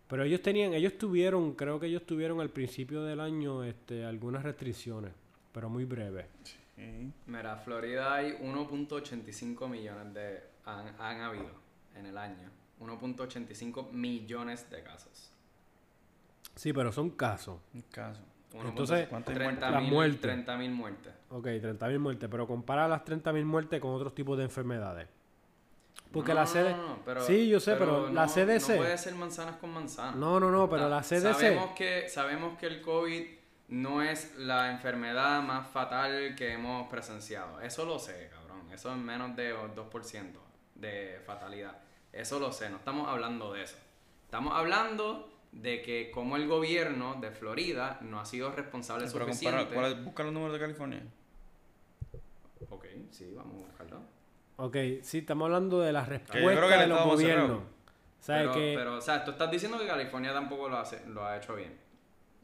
Pero ellos tenían ellos tuvieron, creo que ellos tuvieron al principio del año este algunas restricciones, pero muy breves. Sí. Mira, Florida hay 1.85 millones de... Han, han habido en el año. 1.85 millones de casos. Sí, pero son casos. Un caso. Uno Entonces, ¿cuántas 30 Las mil- muertes. 30 mil muertes. Ok, 30.000 muertes, pero compara las 30.000 muertes con otros tipos de enfermedades. Porque la No, CD... no, no, pero- sí, yo sé, pero, la no- CDC... No puede ser manzanas con manzanas. No, no, no, pero la CDC... Sabemos que, sabemos que el COVID no es la enfermedad más fatal que hemos presenciado. Eso lo sé, cabrón. Eso es menos de 2% de fatalidad. Eso lo sé, no estamos hablando de eso. Estamos hablando de que como el gobierno de Florida no ha sido responsable Pero suficiente. compara, ¿cuál es- busca los números de California. Ok, sí, vamos a buscarlo. Ok, sí, estamos hablando de la creo respuesta de los gobiernos. ¿Sabes Pero, que pero, o sea, tú estás diciendo que California tampoco lo, hace, lo ha hecho bien.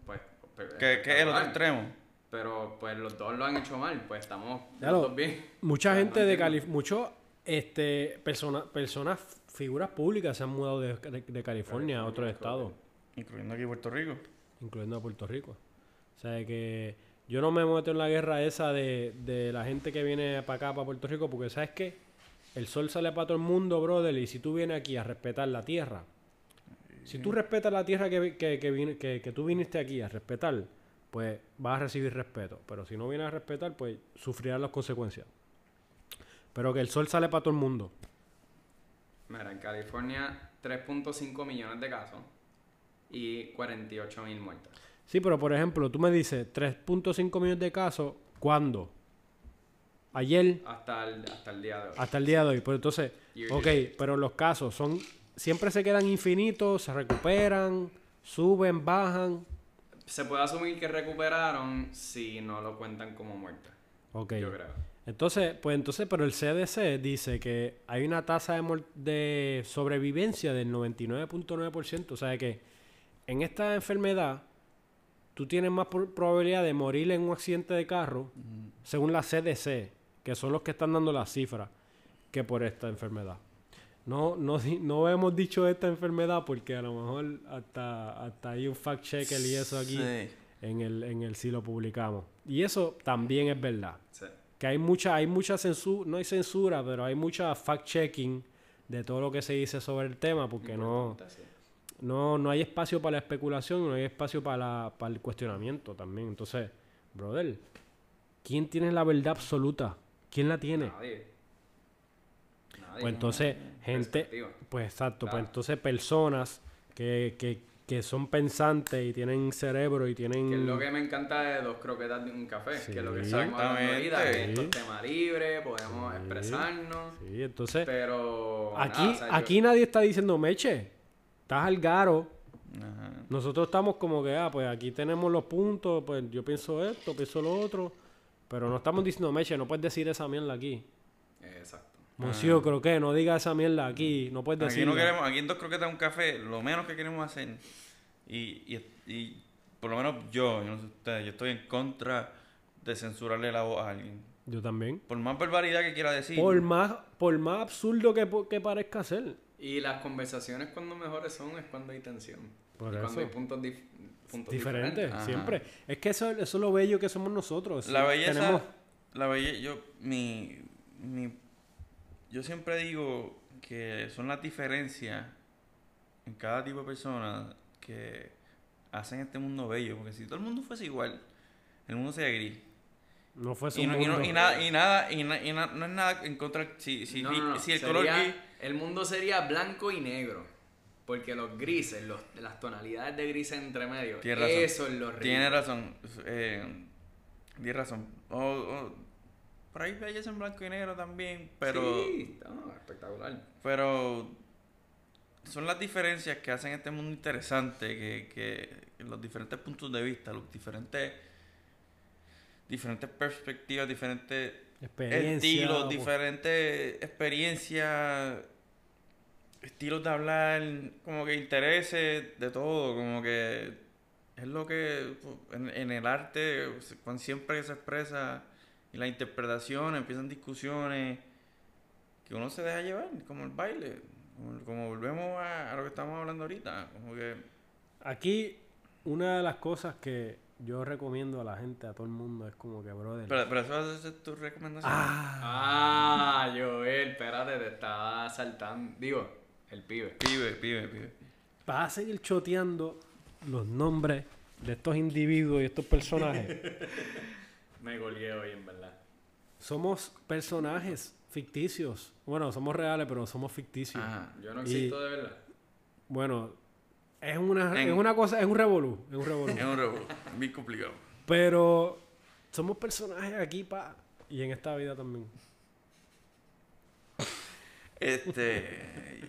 Pues, pero- Que, que es el otro extremo. Pero pues los dos lo han hecho mal, pues estamos Ya los lo- dos bien. mucha O sea, gente no de. California, muchos este, personas, personas, figuras públicas se han mudado de, de- de California a otros estados, Incluyendo aquí Puerto Rico. incluyendo a Puerto Rico. O sea que yo no me meto en la guerra esa de, de la gente que viene para acá, para Puerto Rico, porque sabes que el sol sale para todo el mundo, brother, y si tú vienes aquí a respetar la tierra, si tú respetas la tierra que, que, que, que, que tú viniste aquí a respetar, pues vas a recibir respeto. Pero si no vienes a respetar, pues sufrirás las consecuencias. Pero que el sol sale para todo el mundo. Mira, en California 3.5 millones de casos y 48 mil muertes. Sí, pero por ejemplo, tú me dices 3.5 millones de casos, ¿cuándo? Ayer Hasta el, hasta el día de hoy. hasta el día de hoy. Pues entonces, Year ok, pero los casos son siempre se quedan infinitos, se recuperan, suben, bajan. Se puede asumir que recuperaron si no lo cuentan como muerte. Ok. Yo creo. Entonces, pues entonces, pero el CDC dice que hay una tasa de, de sobrevivencia del 99.9%. O sea que en esta enfermedad tú tienes más probabilidad de morir en un accidente de carro, según la CDC, que son los que están dando las cifras, que por esta enfermedad. No, no, no hemos dicho esta enfermedad porque a lo mejor hasta, hasta hay un fact checker y eso aquí Sí. en el, en el si lo publicamos. Y eso también es verdad Sí. que hay mucha, hay mucha censura, no hay censura, pero hay mucha fact-checking de todo lo que se dice sobre el tema, porque no, sí. No, no hay espacio para la especulación, no hay espacio para, la- para el cuestionamiento también. Entonces, brother, ¿quién tiene la verdad absoluta? ¿Quién la tiene? Nadie. Nadie. Pues entonces, gente, pues exacto, pues entonces personas que, que, que son pensantes y tienen cerebro y tienen... Que es lo que me encanta de dos croquetas de un café. Sí. Que es lo que estamos ahorita. Que Sí. esto es tema libre, podemos Sí. expresarnos. Sí, entonces, Pero. aquí, nada, o sea, yo- aquí nadie está diciendo, Meche, estás al garo, Ajá. Nosotros estamos como que, ah, pues aquí tenemos los puntos, pues yo pienso esto, pienso lo otro, pero no estamos diciendo, Meche, no puedes decir esa mierda aquí. Exacto. Monsieur, creo que no diga esa mierda aquí, no puedes Aquí decir. no queremos, aquí en dos croquetas un café, lo menos que queremos hacer, y, y, y por lo menos yo, yo no sé ustedes, yo estoy en contra de censurarle la voz a alguien. Yo también. Por más barbaridad que quiera decir. Por más, por más absurdo que, que parezca ser. Y las conversaciones cuando mejores son es cuando hay tensión. Por y cuando eso. hay puntos, dif- puntos Diferente, diferentes. Ajá. siempre. Es que eso, eso es lo bello que somos nosotros. La belleza, tenemos- la belleza, yo, mi, mi, yo siempre digo que son las diferencias en cada tipo de persona que hacen este mundo bello, porque si todo el mundo fuese igual, el mundo sería gris. no fue Y, no- y no- y nada, y nada, y, na- y na- no es nada en contra, si, si, No, no, no, si el sería- color gris, El mundo sería blanco y negro. Porque los grises, los, las tonalidades de grises entre medio, Tienes razón. eso es lo rico. tiene razón, eh, tiene razón. Por ahí belleza en blanco y negro también, pero... Sí, no, espectacular. Pero son las diferencias que hacen este mundo interesante, que, que los diferentes puntos de vista, los diferentes diferentes perspectivas, diferentes. Estilos, pues. diferentes experiencias, estilos de hablar, como que intereses, de todo, como que es lo que pues, en, en el arte, cuando siempre se expresa y la interpretación, empiezan discusiones, que uno se deja llevar, como el baile, como, como volvemos a, a lo que estamos hablando ahorita, como que... Aquí, una de las cosas que yo recomiendo a la gente, a todo el mundo, es como que, brother. Pero, pero eso va a ser tu recomendación. ah, Ah, Joel, espérate, te estaba saltando. Digo, el pibe. Pibe, pibe, pibe. vas a seguir choteando los nombres de estos individuos y estos personajes. Me colgué hoy, en verdad. somos personajes ficticios. Bueno, somos reales, pero somos ficticios. Ajá. Yo no Y- existo de verdad. Bueno, es una, En- es una cosa, es un revolú, es un revolú. Es un revuelo, bien complicado. Pero somos personajes aquí, pa, y en esta vida también. Este.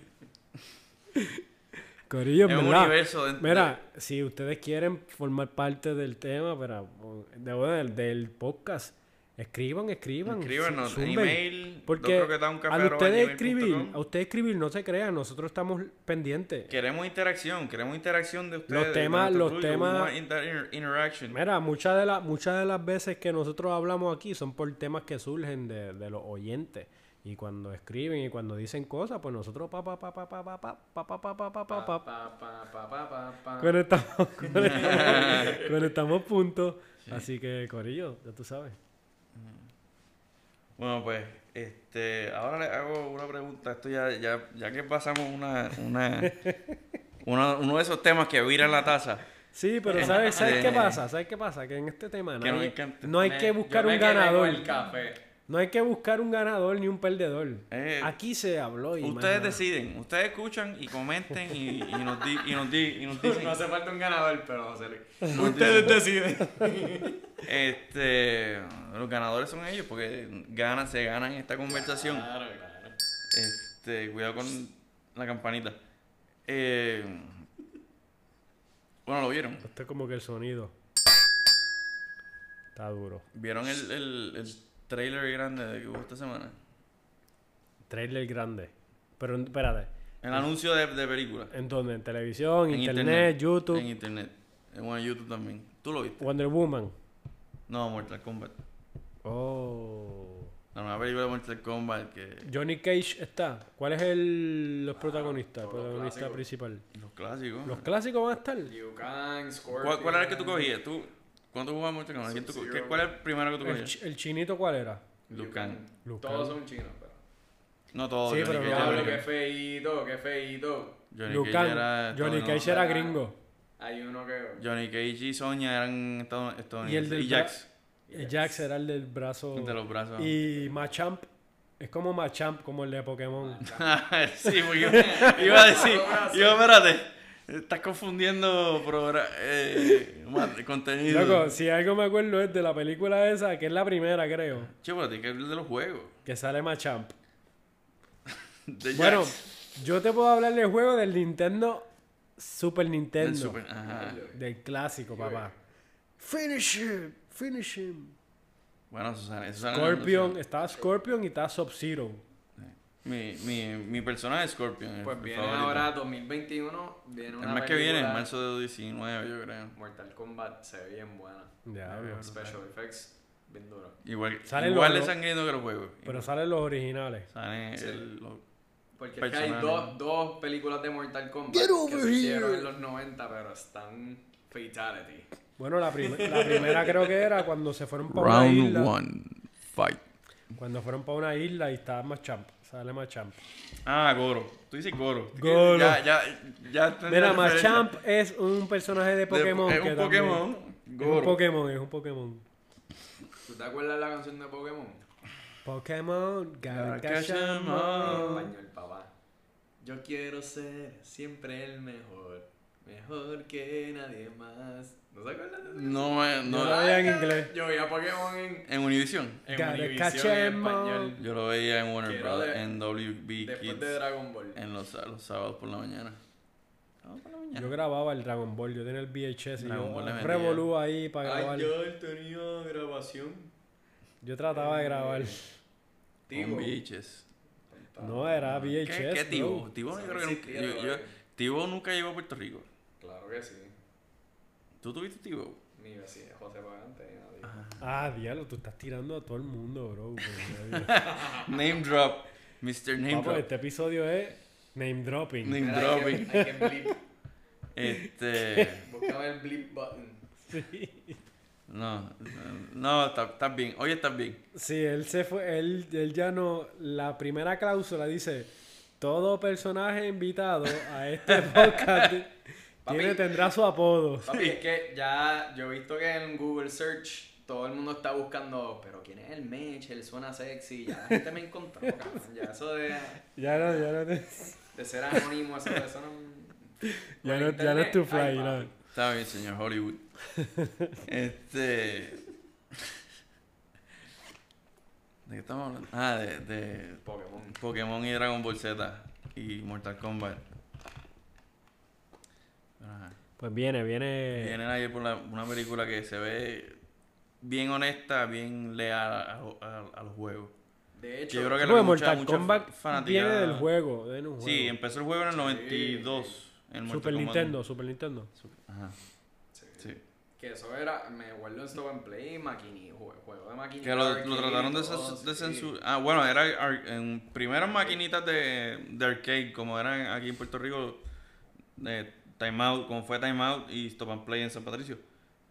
Corillo, es un universo dentro. Mira, si ustedes quieren formar parte del tema, pero, de- del, del podcast, escriban, escriban. Escríbanos zumben. email. Porque yo creo que está un café al arroba ustedes escribir, a ustedes escribir, no se crean, nosotros estamos pendientes. Queremos interacción, queremos interacción de ustedes. de temas- los temas- inter- interaction. Mira, muchas de, las muchas de las veces que nosotros hablamos aquí son por temas que surgen de, de los oyentes. Y cuando escriben y cuando dicen cosas, pues nosotros pa pa pa pa pa pa pa pa pa pa pa pa pa pa Pa, pa, pa, pa, pa, pa. conectamos, conectamos, conectamos puntos. Así que, Corillo, ya tú sabes. Bueno, pues, este, ahora le hago una pregunta. Esto ya, ya, ya que pasamos una, una, una- uno de esos temas que vira la taza. Sí, pero ¿sabes, ¿sabes qué Eh. pasa? ¿Sabes qué pasa? Que en este tema Que no nos hay, encanta. no hay que buscar yo me un ganador. el café. No hay que buscar un ganador ni un perdedor. Eh, Aquí se habló y más Ustedes nada. deciden, ustedes escuchan y comenten y, y nos, di, y, nos di- y nos dicen. No hace falta un ganador, pero José Luis. Ustedes deciden. Este, los ganadores son ellos porque ganan, se ganan esta conversación. Claro, claro. Este, cuidado con la campanita. Eh, bueno, lo vieron. Esto es como que el sonido. Está duro. ¿Vieron el, el, el trailer grande de que hubo esta semana? Trailer grande. Pero espérate. El anuncio de, de película. ¿En dónde? ¿En televisión? En internet, YouTube? En internet. En bueno, YouTube también. ¿Tú lo viste? Wonder Woman. No, Mortal Kombat. Oh. La nueva película de Mortal Kombat que... Johnny Cage está. ¿Cuál es el los protagonistas? El los protagonista clásicos. principal. Los clásicos. ¿Los clásicos van a estar? Liu Kang, Scorpion. ¿Cuál, cuál era el que tú cogías? ¿Tú, ¿Cuándo jugabas Mortal Kombat? ¿Quién tú co- Sub-Zero. qué- ¿Cuál es el primero que tú ¿El, cogías? chi- el chinito cuál era? Liu Todos son chinos, pero. No todos. Sí, Johnny pero Cage no era Diablo, hablo qué gringo. feíto, qué feíto. Johnny Liu Cage era Johnny estadounidense. Cage era gringo. Hay uno que. Johnny Cage y Sonya eran Y estadounidenses. el del Y Jax. Jax era el del brazo. De los brazos. Y Machamp. Es como Machamp, como el de Pokémon. sí, porque iba, iba a decir. Iba, espérate. Estás confundiendo eh, contenido. Loco, si algo me acuerdo es de la película esa, que es la primera, creo. Che, pero tienes que hablar de los juegos. Que sale Machamp. De Bueno, yo te puedo hablar del juego del Nintendo Super Nintendo. Del Super- ajá. Del clásico, papá. Finish him, finish him. Bueno, Susana, Scorpion, estaba Scorpion y estaba Sub-Zero. Mi, mi, mi personaje es Scorpion. es Pues viene favorito. ahora 2021. Viene El una mes que viene, en marzo de 19, yo creo. Mortal Kombat se ve bien buena. Ya, veo. Special effects, bien duro. Igual, Sale igual de sangriento que los juegos. Pero salen los originales. Sale Sí. el- los- Porque es que hay dos, dos películas de Mortal Kombat Get que over se hicieron en los 90, pero están fatality. Bueno, la, prim- la primera creo que era cuando se fueron para una Round isla. one, fight. Cuando fueron para una isla y estaba Machamp. Sale Machamp. Ah, Goro. Tú dices Goro. Goro. Ya, ya, ya Mira. Machamp es un personaje de De- Pokémon. Es que un Pokémon. Es un Goro. Pokémon, es un Pokémon. ¿Tú te acuerdas de la canción de Pokémon? Pokémon, En español, papá. Yo quiero ser siempre el mejor. Mejor que nadie más. ¿No se acuerdan de eso? No, Yo no. lo veía en inglés. Yo veía Pokémon en, En Univision. en Gotta Univision en español. Yo lo veía en Warner Bros. en WB Después Kids. de Dragon Ball. En los, los sábados por la mañana. Vamos por la mañana. Yo grababa el Dragon Ball, yo tenía el VHS y Dragon yo Ball le metía. revolú ahí para grabar. Yo... tenía grabación. trataba de grabar. Con biches. No, era VHS. ¿Qué, qué bro. Tibo? Tibo Eso yo creo no que nunca, yo- yo- todavía. Tibo nunca llegó a Puerto Rico. Claro que sí. ¿Tú tuviste Tibo? Mi vecino, José Pagante. nadie. Ah, diablo, tú estás tirando a todo el mundo, bro. Name drop. Mr. Name Papo, drop. este episodio es name dropping. Name Mira, hay dropping. que- Hay que blip. Este. Búscame el blip button. No, no, estás estás bien. Hoy estás bien. Sí, él se fue, él, él ya no, la primera cláusula dice, todo personaje invitado a este podcast tiene, tendrá su apodo. Papi, es que ya yo he visto que en Google Search todo el mundo está buscando, pero ¿quién es el Mech? Él suena sexy. Ya la gente me encontró, cabrón. Ya eso de, Ya no, ya no, te- de ser anónimo, eso, eso no. ya no, ya no es tu ay, fly, papi. no. Está bien, señor Hollywood. Este. ¿De qué estamos hablando? Ah, de, de Pokémon. Pokémon y Dragon Ball Z y Mortal Kombat. Ajá. Pues viene, viene, Vienen ahí por la- una película que se ve bien honesta, bien leal a, a- a los juegos. De hecho, Yo creo que lo mucha- Mortal mucha Kombat fanaticada- viene del juego, viene un juego. Sí, empezó el juego en el 92. en Mortal Super Kombat. Nintendo, Super Nintendo. Ajá, sí. sí. que eso era, me acuerdo en Stop and Play, maquini, jue- juego de maquinita. Que lo, arcade lo trataron de, de sí. censurar. Ah, bueno, era ar- en primeras maquinitas de, de arcade, como eran aquí en Puerto Rico, de Time Out, como fue Time Out y Stop and Play en San Patricio.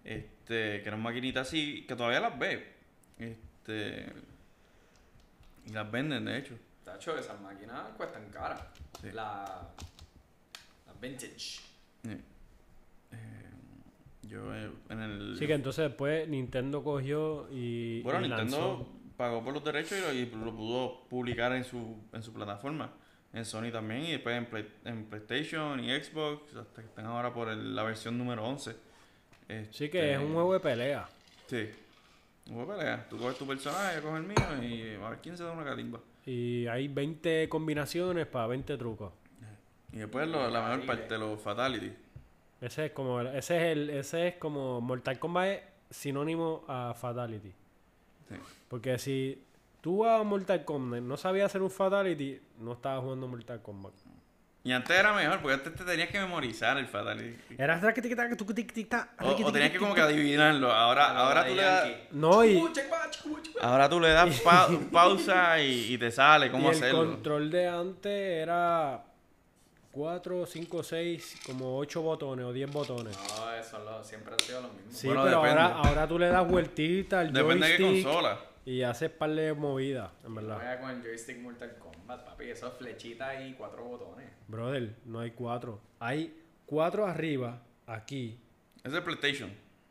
Este, que eran maquinitas así, que todavía las ve. Este. Y las venden, de hecho. Tacho, esas máquinas cuestan cara. Sí. La, la vintage. Sí. Eh, yo eh, en el. Sí que entonces después Nintendo cogió y, Bueno, y Nintendo lanzó. pagó por los derechos y lo, y lo pudo publicar en su, en su plataforma. En Sony también y después en, Play- en PlayStation y Xbox, hasta que están ahora por el- la versión número 11. Sí que es Este, un juego de pelea. Sí. Un juego de pelea. Tú coges tu personaje, yo cojo el mío y a ver quién se da una calimba. Y hay 20 combinaciones para 20 trucos. Y después lo- la mejor Baile. parte, los Fatality. Ese es como ese es el ese es como Mortal Kombat es sinónimo a Fatality. Sí. Porque si tú jugabas Mortal Kombat, no sabías hacer un Fatality, no estabas jugando Mortal Kombat. Y antes era mejor, porque antes te tenías que memorizar el Fatality. Era tic, tac, O, o tenías que como que adivinarlo. Ahora, ahora tú le das... No, y. Ahora tú le das pa- pausa y, y te sale y cómo el hacerlo. control de antes era 4, 5, 6, como 8 botones o 10 botones. No, eso lo, siempre ha sido lo mismo. Sí, Bueno, pero depende. ahora, ahora tú le das vueltita al Depende de qué joystick consola. Y haces par de movidas, en verdad. Juega con el joystick Mortal Kombat, papi. Eso es flechita y cuatro botones. Brother, no hay cuatro. Hay cuatro arriba, aquí. Ese es el PlayStation.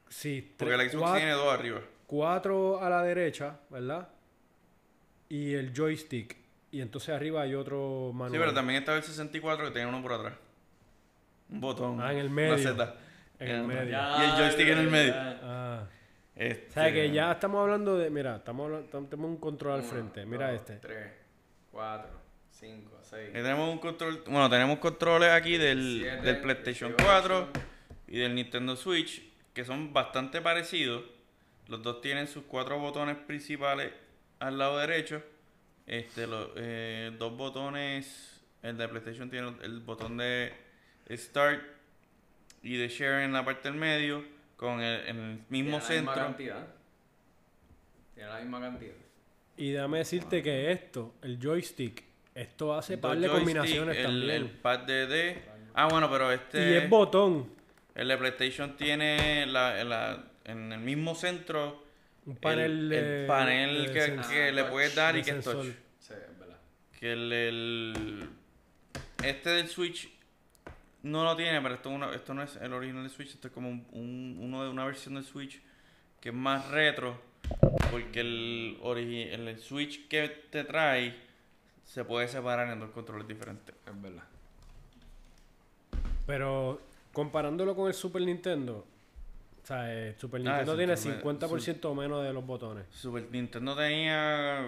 Sí, Porque tres- el Xbox tiene dos arriba. cuatro a la derecha, ¿verdad? Y el joystick. Y entonces arriba hay otro manual. Sí, pero también estaba el 64 que tenía uno por atrás. Un botón. Ah, en el Una medio. Z. En el medio. Y el joystick en el medio. Este, O sea que ya estamos hablando de. Mira, estamos hablando, tenemos un control al Uno, frente. Mira dos, este. Tres, cuatro, cinco, seis. Ahí tenemos un control. Bueno, tenemos controles aquí del, Siete, del PlayStation 18. 4 y del Nintendo Switch, que son bastante parecidos. Los dos tienen sus cuatro botones principales al lado derecho. Este, los eh, dos botones. El de PlayStation tiene el botón de Start y de Share en la parte del medio, con el, en el mismo Tiene la misma centro. cantidad. Tiene la misma cantidad. Y déjame decirte que esto, el joystick, esto hace par de joystick, combinaciones el, también. el pad de D. Ah, bueno, pero este. Y es botón. El de PlayStation tiene la, la- en el mismo centro Un panel el, el panel de que, le touch, puedes dar y que es touch. sensor. Sí, es verdad. Que el, el- este del Switch no lo tiene, pero esto, es una- esto no es el original del Switch, esto es como un, un- uno de una versión del Switch que es más retro, porque el, el, Switch que te trae se puede separar en dos controles diferentes. Es verdad. Pero comparándolo con el Super Nintendo, o sea, el Super Ah, Nintendo tiene Super- 50% o menos de los botones. Super Nintendo tenía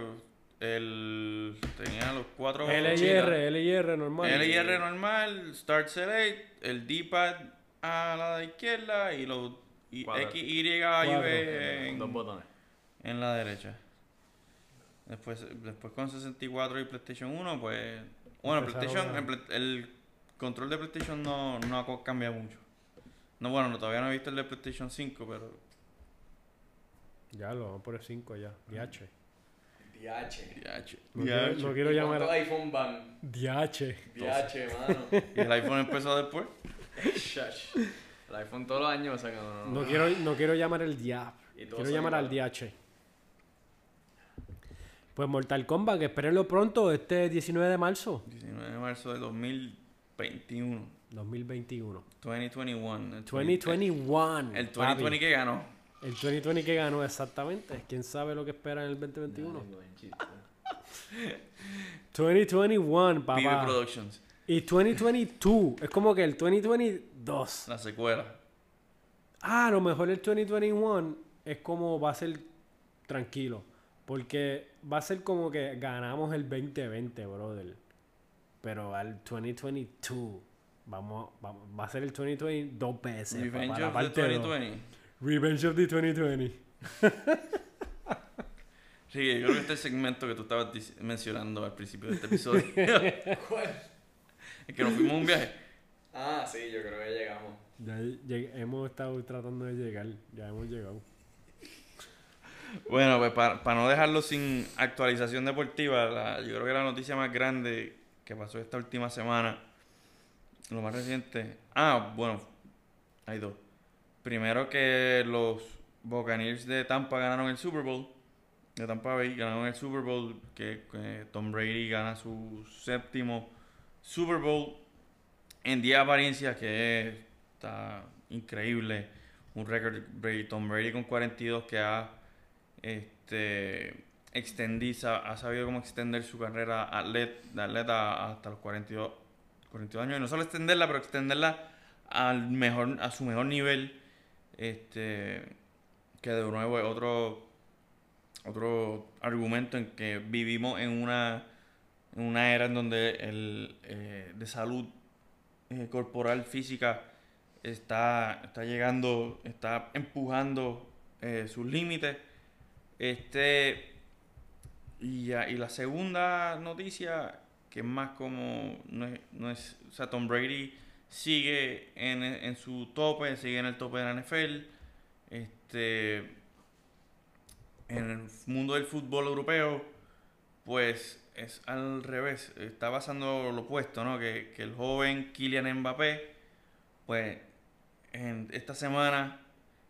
el tenía los cuatro LIR, LIR normal. LIR normal, Start Select, el D-pad a la izquierda y los y Cuatro. X, Y en, Dos botones. en la derecha. Después, después con 64 y PlayStation 1, pues. Bueno, PlayStation, el, control de PlayStation no, no ha cambiado mucho. No, bueno, no, todavía no he visto el de PlayStation 5, pero. Ya lo vamos por el 5 ya. DH. DH. DH. No quiero, DH. no quiero llamar ¿Cuántos iPhone van? DH. DH, mano. Y el iPhone empezó después. Shush. El iPhone todos los años sacan uno No nuevo. quiero, no quiero llamar el todos Quiero llamar al. DH. Pues Mortal Kombat, que espérenlo pronto, este 19 de marzo 19 de marzo de 2021. 2021. 2021. El 2021. El papi. 2020 que ganó. El 2020 que ganó exactamente. ¿Quién sabe lo que espera en el 2021? 2021, PB papá. Productions. Y 2022. Es como que el 2022. La secuela. Ah, a lo mejor el 2021 es como va a ser tranquilo. Porque va a ser como que ganamos el 2020, brother. Pero al 2022 vamos, vamos va a ser el 2020 dos veces. Revenge papá, la of the parte dos. 2020. Revenge of the 2020. Sí, yo creo que este segmento que tú estabas mencionando al principio de este episodio. ¿Cuál? es que nos fuimos a un viaje. Ah, sí, yo creo que llegamos. Ya lleg- hemos estado tratando de llegar. Ya hemos llegado. Bueno, pues para no dejarlo sin actualización deportiva, la- yo creo que la noticia más grande que pasó esta última semana, lo más reciente. Ah, bueno, hay dos. Primero que los Buccaneers de Tampa ganaron el Super Bowl. De Tampa Bay ganaron el Super Bowl, que, Tom Brady gana su séptimo Super Bowl en 10 apariencias, que está increíble. Un récord Brady, Tom Brady con 42 que ha este extendiza, ha sabido cómo extender su carrera atlet- de atleta hasta los 42, 42 años y no solo extenderla pero extenderla al mejor a su mejor nivel este que de nuevo es otro otro argumento en que vivimos en una una era en donde el eh, de salud eh, corporal física está está llegando está empujando eh, sus límites este. Y, y la segunda noticia, que es más como. No es, no es- o sea, Tom Brady sigue en, en su tope, sigue en el tope de la NFL. Este. En el mundo del fútbol europeo, pues es al revés. Está pasando lo opuesto, ¿no? Que, que el joven Kylian Mbappé, pues en esta semana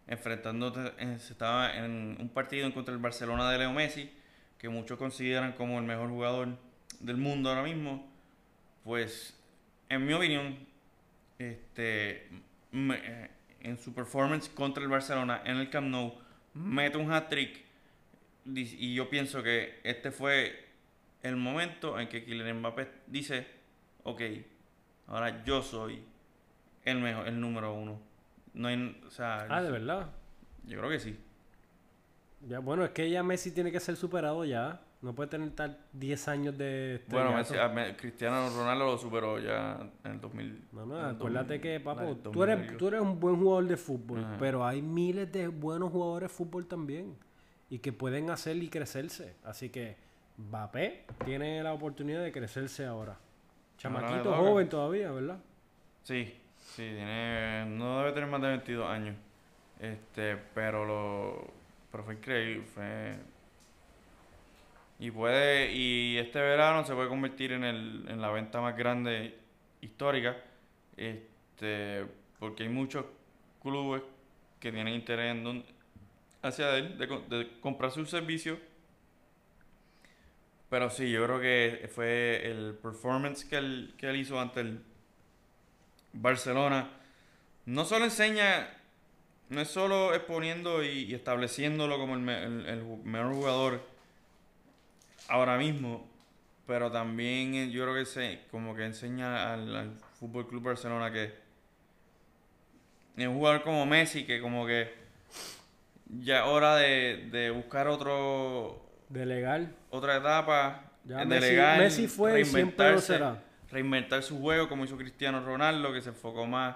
enfrentándote, en- se estaba en un partido contra el Barcelona de Leo Messi, que muchos consideran como el mejor jugador del mundo ahora mismo, pues en mi opinión, este, me- eh, en su performance contra el Barcelona en el Camp Nou, mete un hat-trick y yo pienso que este fue el momento en que Kylian Mbappé dice, ok, ahora yo soy el mejor, el número uno. No hay, o sea, Ah, de verdad. yo creo que sí. Ya, bueno, es que ya Messi tiene que ser superado ya. No puede tener tal 10 años de Bueno, estrellato. Messi- Me- Cristiano Ronaldo lo superó ya en el 2000. No, no, acuérdate 2000, que, papo, tú eres, 2000. tú eres un buen jugador de fútbol, Ajá. pero hay miles de buenos jugadores de fútbol también y que pueden hacer y crecerse. Así que Mbappé tiene la oportunidad de crecerse ahora. Chamaquito joven todavía, ¿verdad? Sí, sí, tiene, no debe tener más de 22 años. Este, pero lo, pero fue increíble, fue, y puede, y este verano se puede convertir en el, en la venta más grande histórica, este, porque hay muchos clubes que tienen interés hacia él, de, de comprar sus servicios. Pero sí, yo creo que fue el performance que él, que él hizo ante el Barcelona. No solo enseña, no es solo exponiendo y, estableciéndolo como el, mejor jugador ahora mismo, pero también eh, yo creo que se, como que enseña al, al Fútbol Club Barcelona que es un jugador como Messi que como que ya es hora de, de buscar otro De legal. otra etapa Ya eh, de Messi- legal, Messi fue siempre lo reinventarse, será. reinventar su juego como hizo Cristiano Ronaldo, que se enfocó más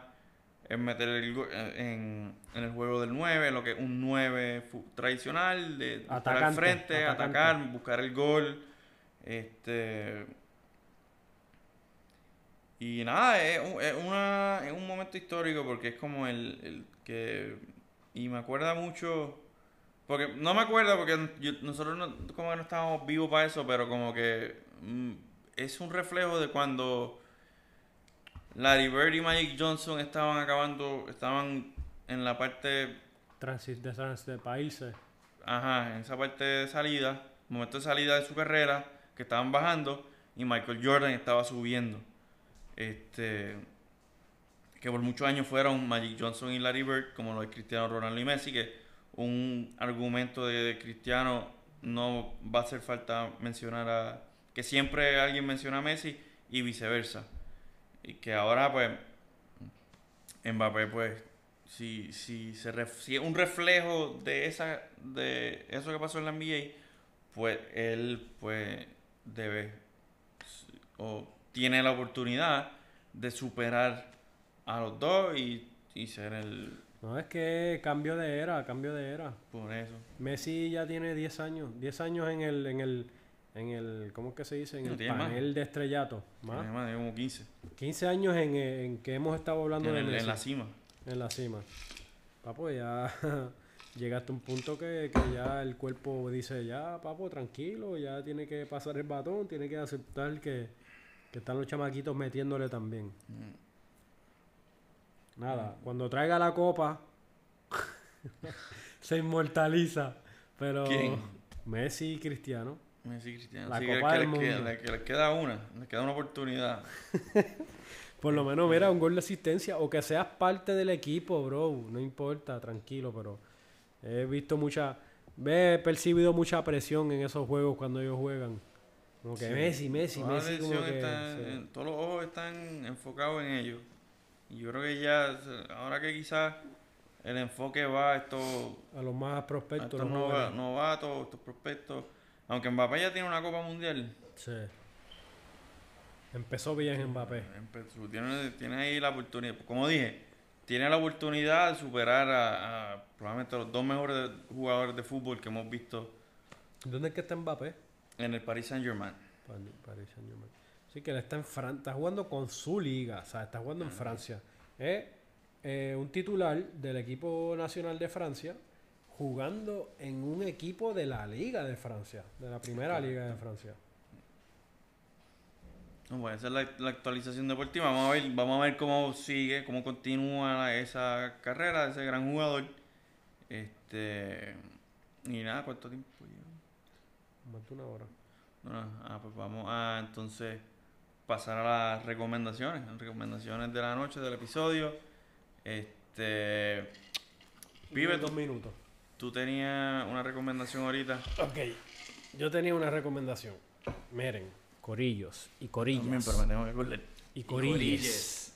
en meter el, go- en, en el juego del 9, lo que es un 9 fu- tradicional, de buscar al Atacante, frente, atacante. atacar, buscar el gol. Este y nada, es un, es una, es un momento histórico porque es como el, el que... Y me acuerda mucho... Porque no me acuerdo porque yo- nosotros no, como que no estábamos vivos para eso, pero como que mm, es un reflejo de cuando Larry Bird y Magic Johnson estaban acabando, estaban en la parte, Transi- de, trans- de países. ajá, en esa parte de salida, momento de salida de su carrera, que estaban bajando y Michael Jordan estaba subiendo. Este, que por muchos años fueron Magic Johnson y Larry Bird, como lo es Cristiano Ronaldo y Messi, que un argumento de, de Cristiano no va a hacer falta mencionar a que siempre alguien menciona a Messi y viceversa. Y que ahora pues Mbappé pues si, si se ref- si es un reflejo de esa de eso que pasó en la NBA, pues él pues debe o tiene la oportunidad de superar a los dos y, y ser el No, es que cambio de era, cambio de era. por eso. Messi ya tiene 10 años. 10 años en el, en el, en el, ¿cómo es que se dice? En No, el más. panel de estrellato. Más. Tiene más de como 15 15 años en, en que hemos estado hablando en, de el- en la cima. En la cima. Papo, ya llegaste a un punto que, que ya el cuerpo dice, ya, papo, tranquilo, ya tiene que pasar el batón, tiene que aceptar que, que están los chamaquitos metiéndole también. Mm. Nada, cuando traiga la copa, se inmortaliza. Pero ¿Quién? Messi y Cristiano. Messi Cristiano. La Sí, Copa que, del queda, Mundo. le- que le queda una, le queda una oportunidad. Por lo menos, mira, un gol de asistencia o que seas parte del equipo, bro. No importa, tranquilo, pero he visto mucha. He percibido mucha presión en esos juegos cuando ellos juegan. Como que Sí. Messi, Messi, Toda Messi, como atención que. está sí. en- todos los ojos están enfocados en ellos. Y yo creo que ya, ahora que quizás el enfoque va a estos, A los más a prospectos. estos nova- jóvenes. novatos, estos prospectos. Aunque Mbappé ya tiene una Copa Mundial. Sí. Empezó bien Mbappé. Empezó, tiene, tiene ahí la oportunidad. Como dije, tiene la oportunidad de superar a, a probablemente los dos mejores jugadores de fútbol que hemos visto ¿Dónde es que está Mbappé? en el Paris Saint Germain. Pa- Paris Saint-Germain. Sí, que él está en Francia, está jugando con su liga, o sea, está jugando en Francia. Es eh, un titular del equipo nacional de Francia jugando en un equipo de la liga de Francia, de la primera liga de Francia. No, pues esa es la, la actualización deportiva. Vamos a ver, vamos a ver cómo sigue, cómo continúa esa carrera de ese gran jugador. Este y nada, ¿cuánto tiempo lleva? Más de una hora. No, no, ah, pues vamos a entonces pasar a las recomendaciones, las recomendaciones de la noche del episodio. Este Pibe, dos minutos. Tú tenías una recomendación ahorita. Ok, yo tenía una recomendación. Miren, corillos y corillas. También, pero me tengo que acordar. Y corillas. Corilles.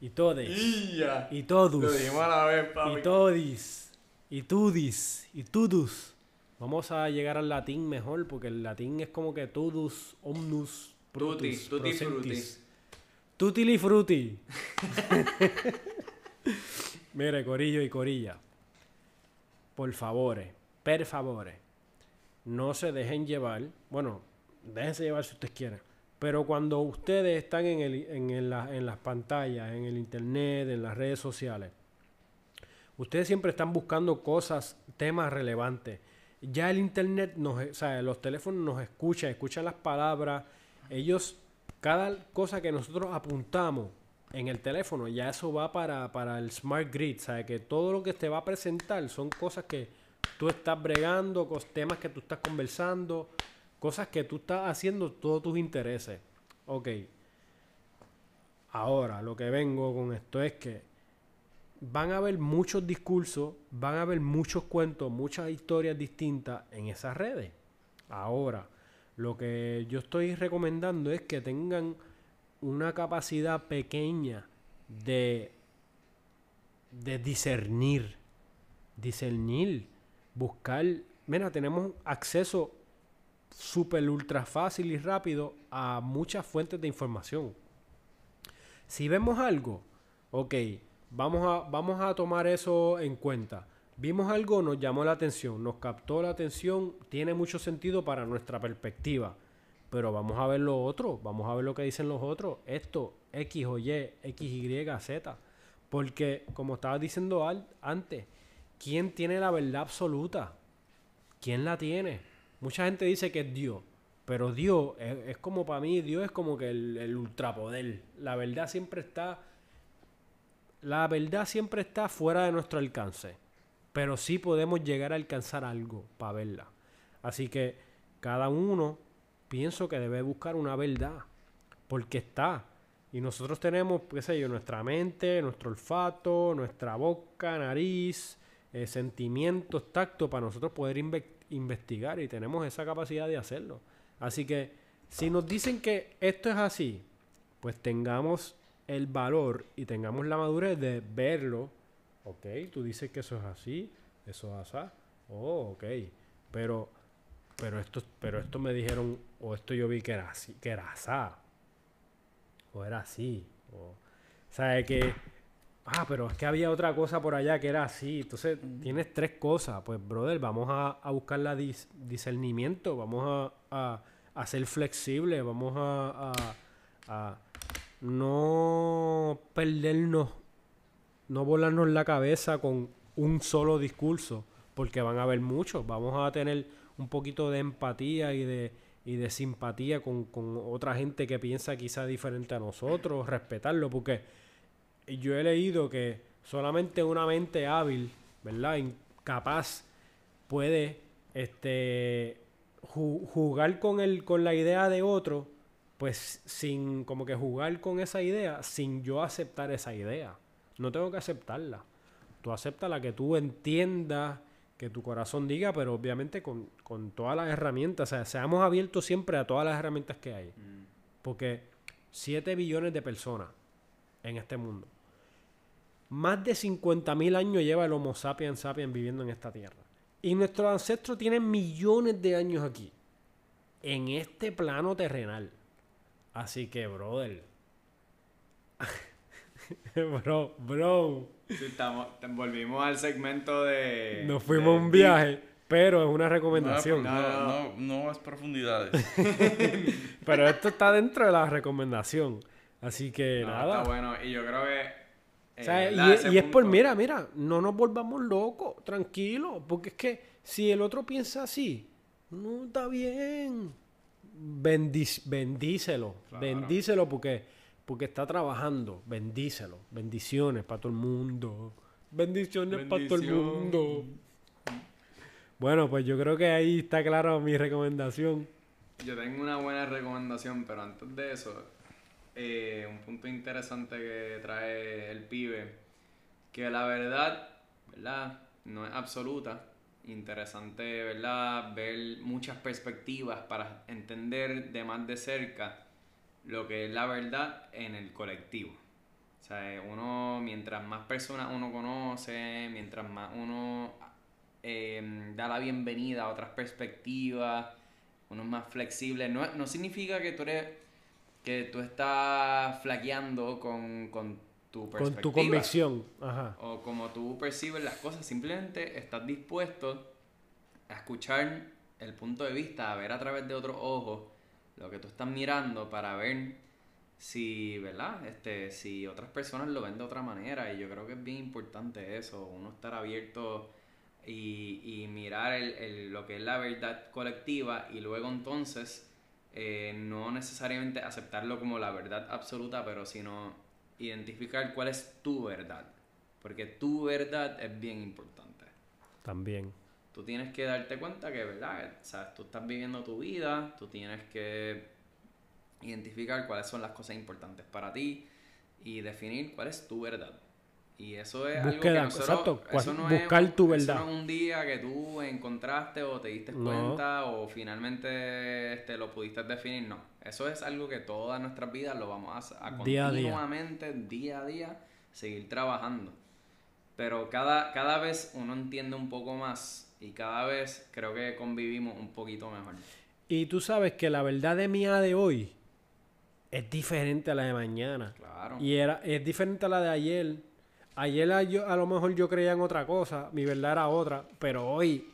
Y todes. Y todos. Lo dijimos a la vez, papi. Y todis, y tudis, y tudus. Vamos a llegar al latín mejor, porque el latín es como que tudus, omnus, Tutti, brutus, tutti procentis. Tutili frutti. Mire, corillo y corilla. Por favore, per favore, no se dejen llevar. Bueno, déjense llevar si ustedes quieren. Pero cuando ustedes están en, el, en, en las pantallas, en el internet, en las redes sociales, ustedes siempre están buscando cosas, temas relevantes. Ya el internet, nos, o sea, los teléfonos nos escuchan, escuchan las palabras. Ellos, cada cosa que nosotros apuntamos en el teléfono, ya eso va para, para el smart grid. ¿sabes? Que todo lo que te va a presentar son cosas que tú estás bregando, cos- temas que tú estás conversando, cosas que tú estás haciendo todos tus intereses. Ok. Ahora, lo que vengo con esto es que van a haber muchos discursos, van a haber muchos cuentos, muchas historias distintas en esas redes. Ahora, lo que yo estoy recomendando es que tengan una capacidad pequeña de, discernir, discernir, buscar. Mira, tenemos acceso súper ultra fácil y rápido a muchas fuentes de información. Si vemos algo, ok, vamos a, vamos a tomar eso en cuenta. Vimos algo, nos llamó la atención, nos captó la atención, tiene mucho sentido para nuestra perspectiva. Pero vamos a ver lo otro, vamos a ver lo que dicen los otros. Esto, X o Y, X, Y, Z. Porque, como estaba diciendo antes, ¿quién tiene la verdad absoluta? ¿Quién la tiene? Mucha gente dice que es Dios. Pero Dios es, como para mí, Dios es como que el, el, ultrapoder. La verdad siempre está. La verdad siempre está fuera de nuestro alcance. Pero sí podemos llegar a alcanzar algo para verla. Así que cada uno pienso que debe buscar una verdad. Porque está. Y nosotros tenemos, qué sé yo, nuestra mente, nuestro olfato, nuestra boca, nariz, eh, sentimientos, tacto, para nosotros poder investigar y tenemos esa capacidad de hacerlo. Así que si nos dicen que esto es así, pues tengamos el valor y tengamos la madurez de verlo. Ok, tú dices que eso es así, eso es así. Oh, ok. Pero, pero esto, pero esto me dijeron, o esto yo vi que era así, que era así. O era así. O, sea, que ah, pero es que había otra cosa por allá que era así. Entonces, tienes tres cosas. Pues, brother, vamos a, buscar la discernimiento, vamos a, ser flexibles, vamos a, a, no perdernos, no volarnos la cabeza con un solo discurso, porque van a haber muchos. Vamos a tener un poquito de empatía y de, y de simpatía con, con otra gente que piensa quizá diferente a nosotros, respetarlo, porque yo he leído que solamente una mente hábil, ¿verdad? Incapaz puede este jugar con el con la idea de otro, pues sin como que jugar con esa idea sin yo aceptar esa idea. No tengo que aceptarla. Tú acepta la que tú entiendas, que tu corazón diga, pero obviamente con, con todas las herramientas, o sea, seamos abiertos siempre a todas las herramientas que hay. Mm. Porque 7 billones de personas en este mundo. Más de 50.000 años lleva el Homo sapiens sapiens viviendo en esta tierra. Y nuestros ancestros tienen millones de años aquí. En este plano terrenal. Así que, brother. bro, bro. Estamos, volvimos al segmento de. Nos fuimos a un viaje, pero es una recomendación. No, no, no, más profundidades. pero esto está dentro de la recomendación. Así que nada. Está bueno. Y yo creo que y, es por, mira, mira, no nos volvamos locos, tranquilo, porque es que si el otro piensa así, no está bien. bendícelo, bendícelo porque, porque está trabajando, bendícelo, bendiciones para todo el mundo, bendiciones para todo el mundo. Bueno, pues yo creo que ahí está claro mi recomendación. Yo tengo una buena recomendación, pero antes de eso, eh, un punto interesante que trae el pibe, que la verdad, ¿verdad? No es absoluta. Interesante, ¿verdad? Ver muchas perspectivas para entender de más de cerca lo que es la verdad en el colectivo. O sea, uno, mientras más personas uno conoce, mientras más uno eh, da la bienvenida a otras perspectivas, uno es más flexible. No, no significa que tú eres que tú estás flaqueando con, tu perspectiva. Con tu convicción. Ajá. O como tú percibes las cosas. Simplemente estás dispuesto a escuchar el punto de vista, a ver a través de otros ojos lo que tú estás mirando para ver si, ¿verdad? Este, si otras personas lo ven de otra manera. Y yo creo que es bien importante eso, uno estar abierto y, y mirar el, lo que es la verdad colectiva y luego entonces eh, no necesariamente aceptarlo como la verdad absoluta, pero sino identificar cuál es tu verdad. Porque tu verdad es bien importante. También. Tú tienes que darte cuenta que, ¿verdad? O sea, tú estás viviendo tu vida, tú tienes que identificar cuáles son las cosas importantes para ti y definir cuál es tu verdad. Y eso es algo que nosotros, eso no buscar tu verdad. Eso no es un día que tú encontraste o te diste cuenta o finalmente este, lo pudiste definir, no. Eso es algo que todas nuestras vidas lo vamos a, a continuamente, día. a día, seguir trabajando. Pero cada, cada vez uno entiende un poco más y cada vez creo que convivimos un poquito mejor. Y tú sabes que la verdad de mía de hoy es diferente a la de mañana. Claro. Y era, es diferente a la de ayer. Ayer a, yo- a lo mejor yo creía en otra cosa, mi verdad era otra, pero hoy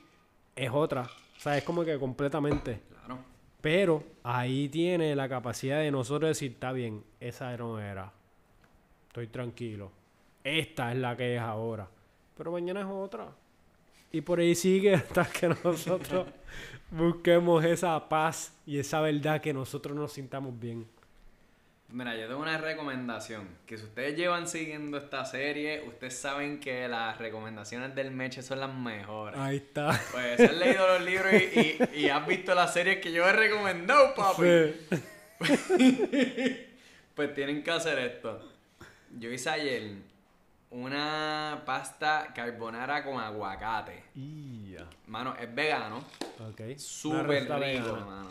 es otra. O sea, es como que completamente. Claro. Pero ahí tiene la capacidad de nosotros decir, está bien, esa no era. Estoy tranquilo. Esta es la que es ahora. Pero mañana es otra. Y por ahí sigue hasta que nosotros busquemos esa paz y esa verdad que nosotros nos sintamos bien. Mira, yo tengo una recomendación. Que si ustedes llevan siguiendo esta serie, ustedes saben que las recomendaciones del Meche son las mejores. Ahí está. Pues has leído los libros y, y- y has visto las series que yo he recomendado, papi. Sí. Pues tienen que hacer esto. Yo hice ayer una pasta carbonara con aguacate. Ya. Mano, es vegano. Ok. Súper rico, vegana. mano.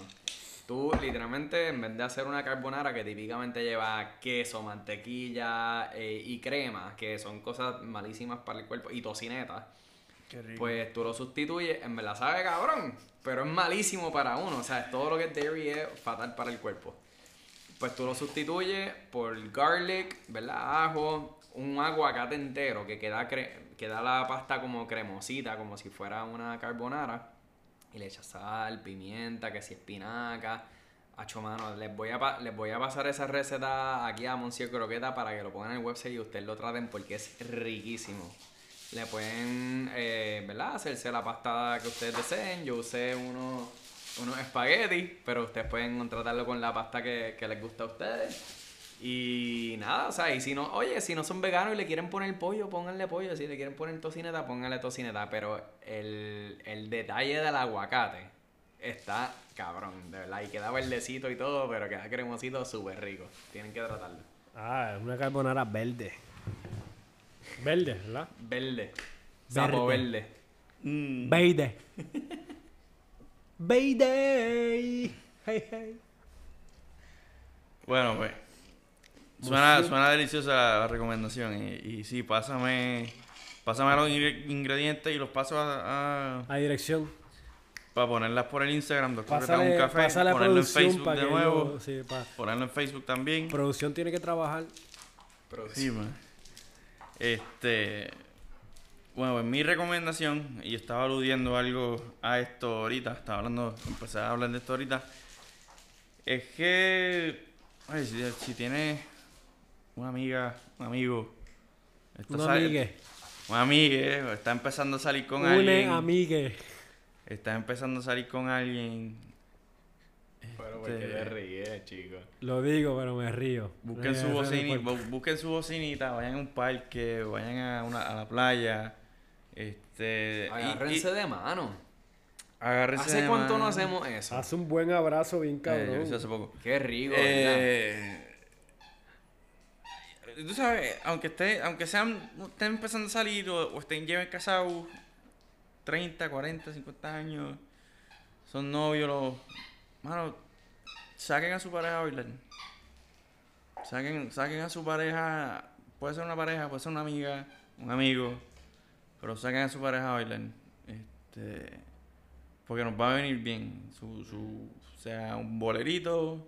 Tú, literalmente, en vez de hacer una carbonara que típicamente lleva queso, mantequilla eh, y crema, que son cosas malísimas para el cuerpo, y tocineta, Qué rico. pues tú lo sustituyes, en verdad sabe cabrón, pero es malísimo para uno. O sea, todo lo que es dairy es fatal para el cuerpo. Pues tú lo sustituyes por garlic, ¿verdad? Ajo, un aguacate entero que queda, cre- que da la pasta como cremosita, como si fuera una carbonara. Y le echas sal, pimienta, que si espinaca. Hacho, mano, les voy, a les voy a pasar esa receta aquí a Monsieur Croqueta para que lo pongan en el website y ustedes lo traten porque es riquísimo. Le pueden, eh, ¿verdad? Hacerse la pasta que ustedes deseen. Yo usé unos, espaguetis, pero ustedes pueden tratarlo con la pasta que, que les gusta a ustedes. Y nada, o sea, y si no, oye, si no son veganos y le quieren poner pollo, pónganle pollo. Si le quieren poner tocineta, pónganle tocineta. Pero el, el detalle del aguacate está cabrón, de verdad. Y queda verdecito y todo, pero queda cremosito súper rico. Tienen que tratarlo. Ah, es una carbonara verde. Verde, ¿verdad? Verde. Sapo Verde. verde. Mm. Verde. Verde. Hey, hey. Bueno, pues. Suena, suena deliciosa la recomendación. Y, y sí, pásame, pásame los ingre- ingredientes y los paso a, a- A dirección. para ponerlas por el Instagram, doctor que Pásale, un café, ponerlo en Facebook de que nuevo, yo- sí, ponerlo en Facebook también. Producción tiene que trabajar. Sí, man. Este. Bueno, pues mi recomendación, y estaba aludiendo algo a esto ahorita, estaba hablando, empecé a hablar de esto ahorita, es que, ay, si, si tienes una amiga, un amigo, está Una sal- amigue. una amiga, está empezando a salir con alguien, amigue. está empezando a salir con alguien, Pero porque Este- te ríes, chicos. Lo digo, pero me río. Busquen Eh, su, busquen bocinita, vayan a un parque, vayan a, una, a la playa. Este, y- Agárrense y- de mano. agárrense ¿Hace de cuánto no hacemos eso? Hace un buen abrazo bien Eh, yo cabrón. hice hace poco. Qué rico, ¿verdad? Tú sabes, aunque esté, aunque sean, estén empezando a salir o, o estén lleven casados 30, 40, 50 años, son novios, los, mano, saquen a su pareja a bailar. Saquen, saquen a su pareja, puede ser una pareja, puede ser una amiga, un amigo, pero saquen a su pareja a bailar. Este, porque nos va a venir bien. Su, su, sea un bolerito,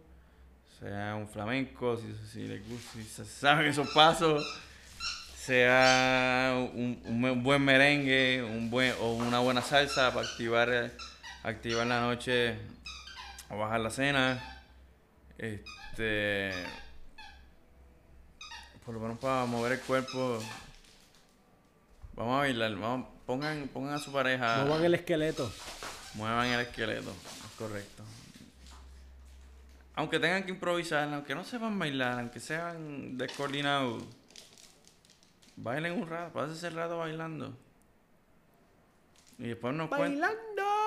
sea un flamenco, si, si les gusta, si se saben esos pasos, sea un, un buen merengue, un buen o una buena salsa para activar, activar la noche o bajar la cena. Este por lo menos para mover el cuerpo. Vamos a bailar, vamos, pongan, pongan a su pareja. No van el esqueleto. Muevan el esqueleto, es correcto. Aunque tengan que improvisar, aunque no sepan bailar, aunque sean descoordinados, bailen un rato, pásense el rato bailando. Y después nos cuentan.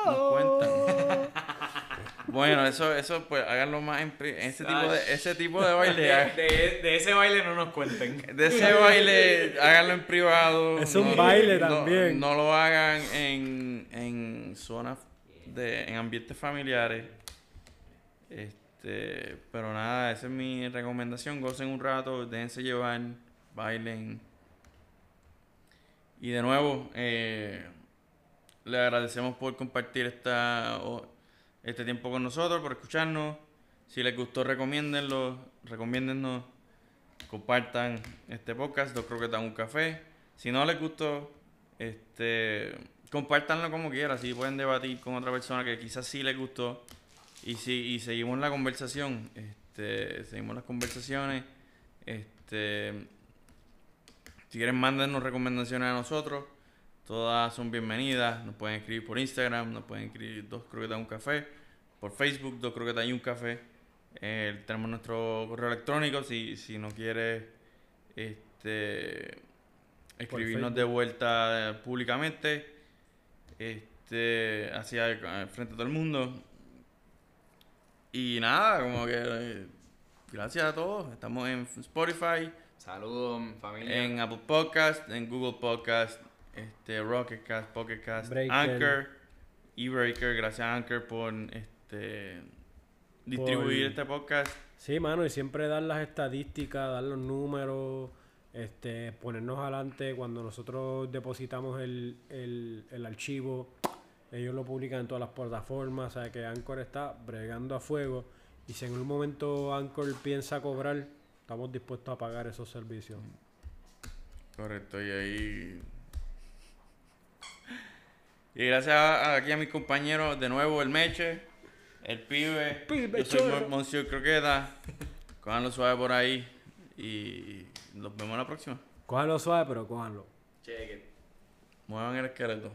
Nos cuentan. Bueno, eso, eso pues háganlo más en pri- ese tipo de, ese tipo de baile. De, ha- de- de ese baile no nos cuenten. de ese baile, háganlo en privado. Es un baile no- también. No lo hagan en, en zonas de, en ambientes familiares. Este, pero nada, esa es mi recomendación. Gocen un rato, déjense llevar, bailen. Y de nuevo, eh, le agradecemos por compartir esta, este tiempo con nosotros, por escucharnos. Si les gustó, recomiéndenlo, recomiéndennos, compartan este podcast, Dos Croquetas un Café. Si no les gustó, este, compártanlo como quieran, si pueden debatir con otra persona que quizás sí les gustó. Y, si, y seguimos la conversación, este, seguimos las conversaciones. Este, si quieren, mándenos recomendaciones a nosotros. Todas son bienvenidas. Nos pueden escribir por Instagram, nos pueden escribir dos croquetas un café. Por Facebook, dos croquetas y un café. Eh, tenemos nuestro correo electrónico. Si, si no quiere este, escribirnos de vuelta públicamente, este, hacia frente a todo el mundo. Y nada, como que eh, gracias a todos. Estamos en Spotify, Saludos, familia. en Apple Podcast, en Google Podcast, este, Rocket Cast, Pocket Cast, Breaker. Anchor y Breaker. Gracias a Anchor por este, distribuir Por- este podcast. Sí, mano, y siempre dar las estadísticas, dar los números, este, ponernos adelante cuando nosotros depositamos el, el, el archivo. Ellos lo publican en todas las plataformas, o sea que Anchor está bregando a fuego. Y si en un momento Anchor piensa cobrar, estamos dispuestos a pagar esos servicios. Correcto, y ahí. Y gracias a- aquí a mis compañeros, de nuevo el Meche, el Pibe, Pibe yo soy. Mon- Monsieur Croqueta, cójanlo suave por ahí y nos vemos la próxima. Cójanlo suave, pero cójanlo. Cheque. Muevan el esqueleto.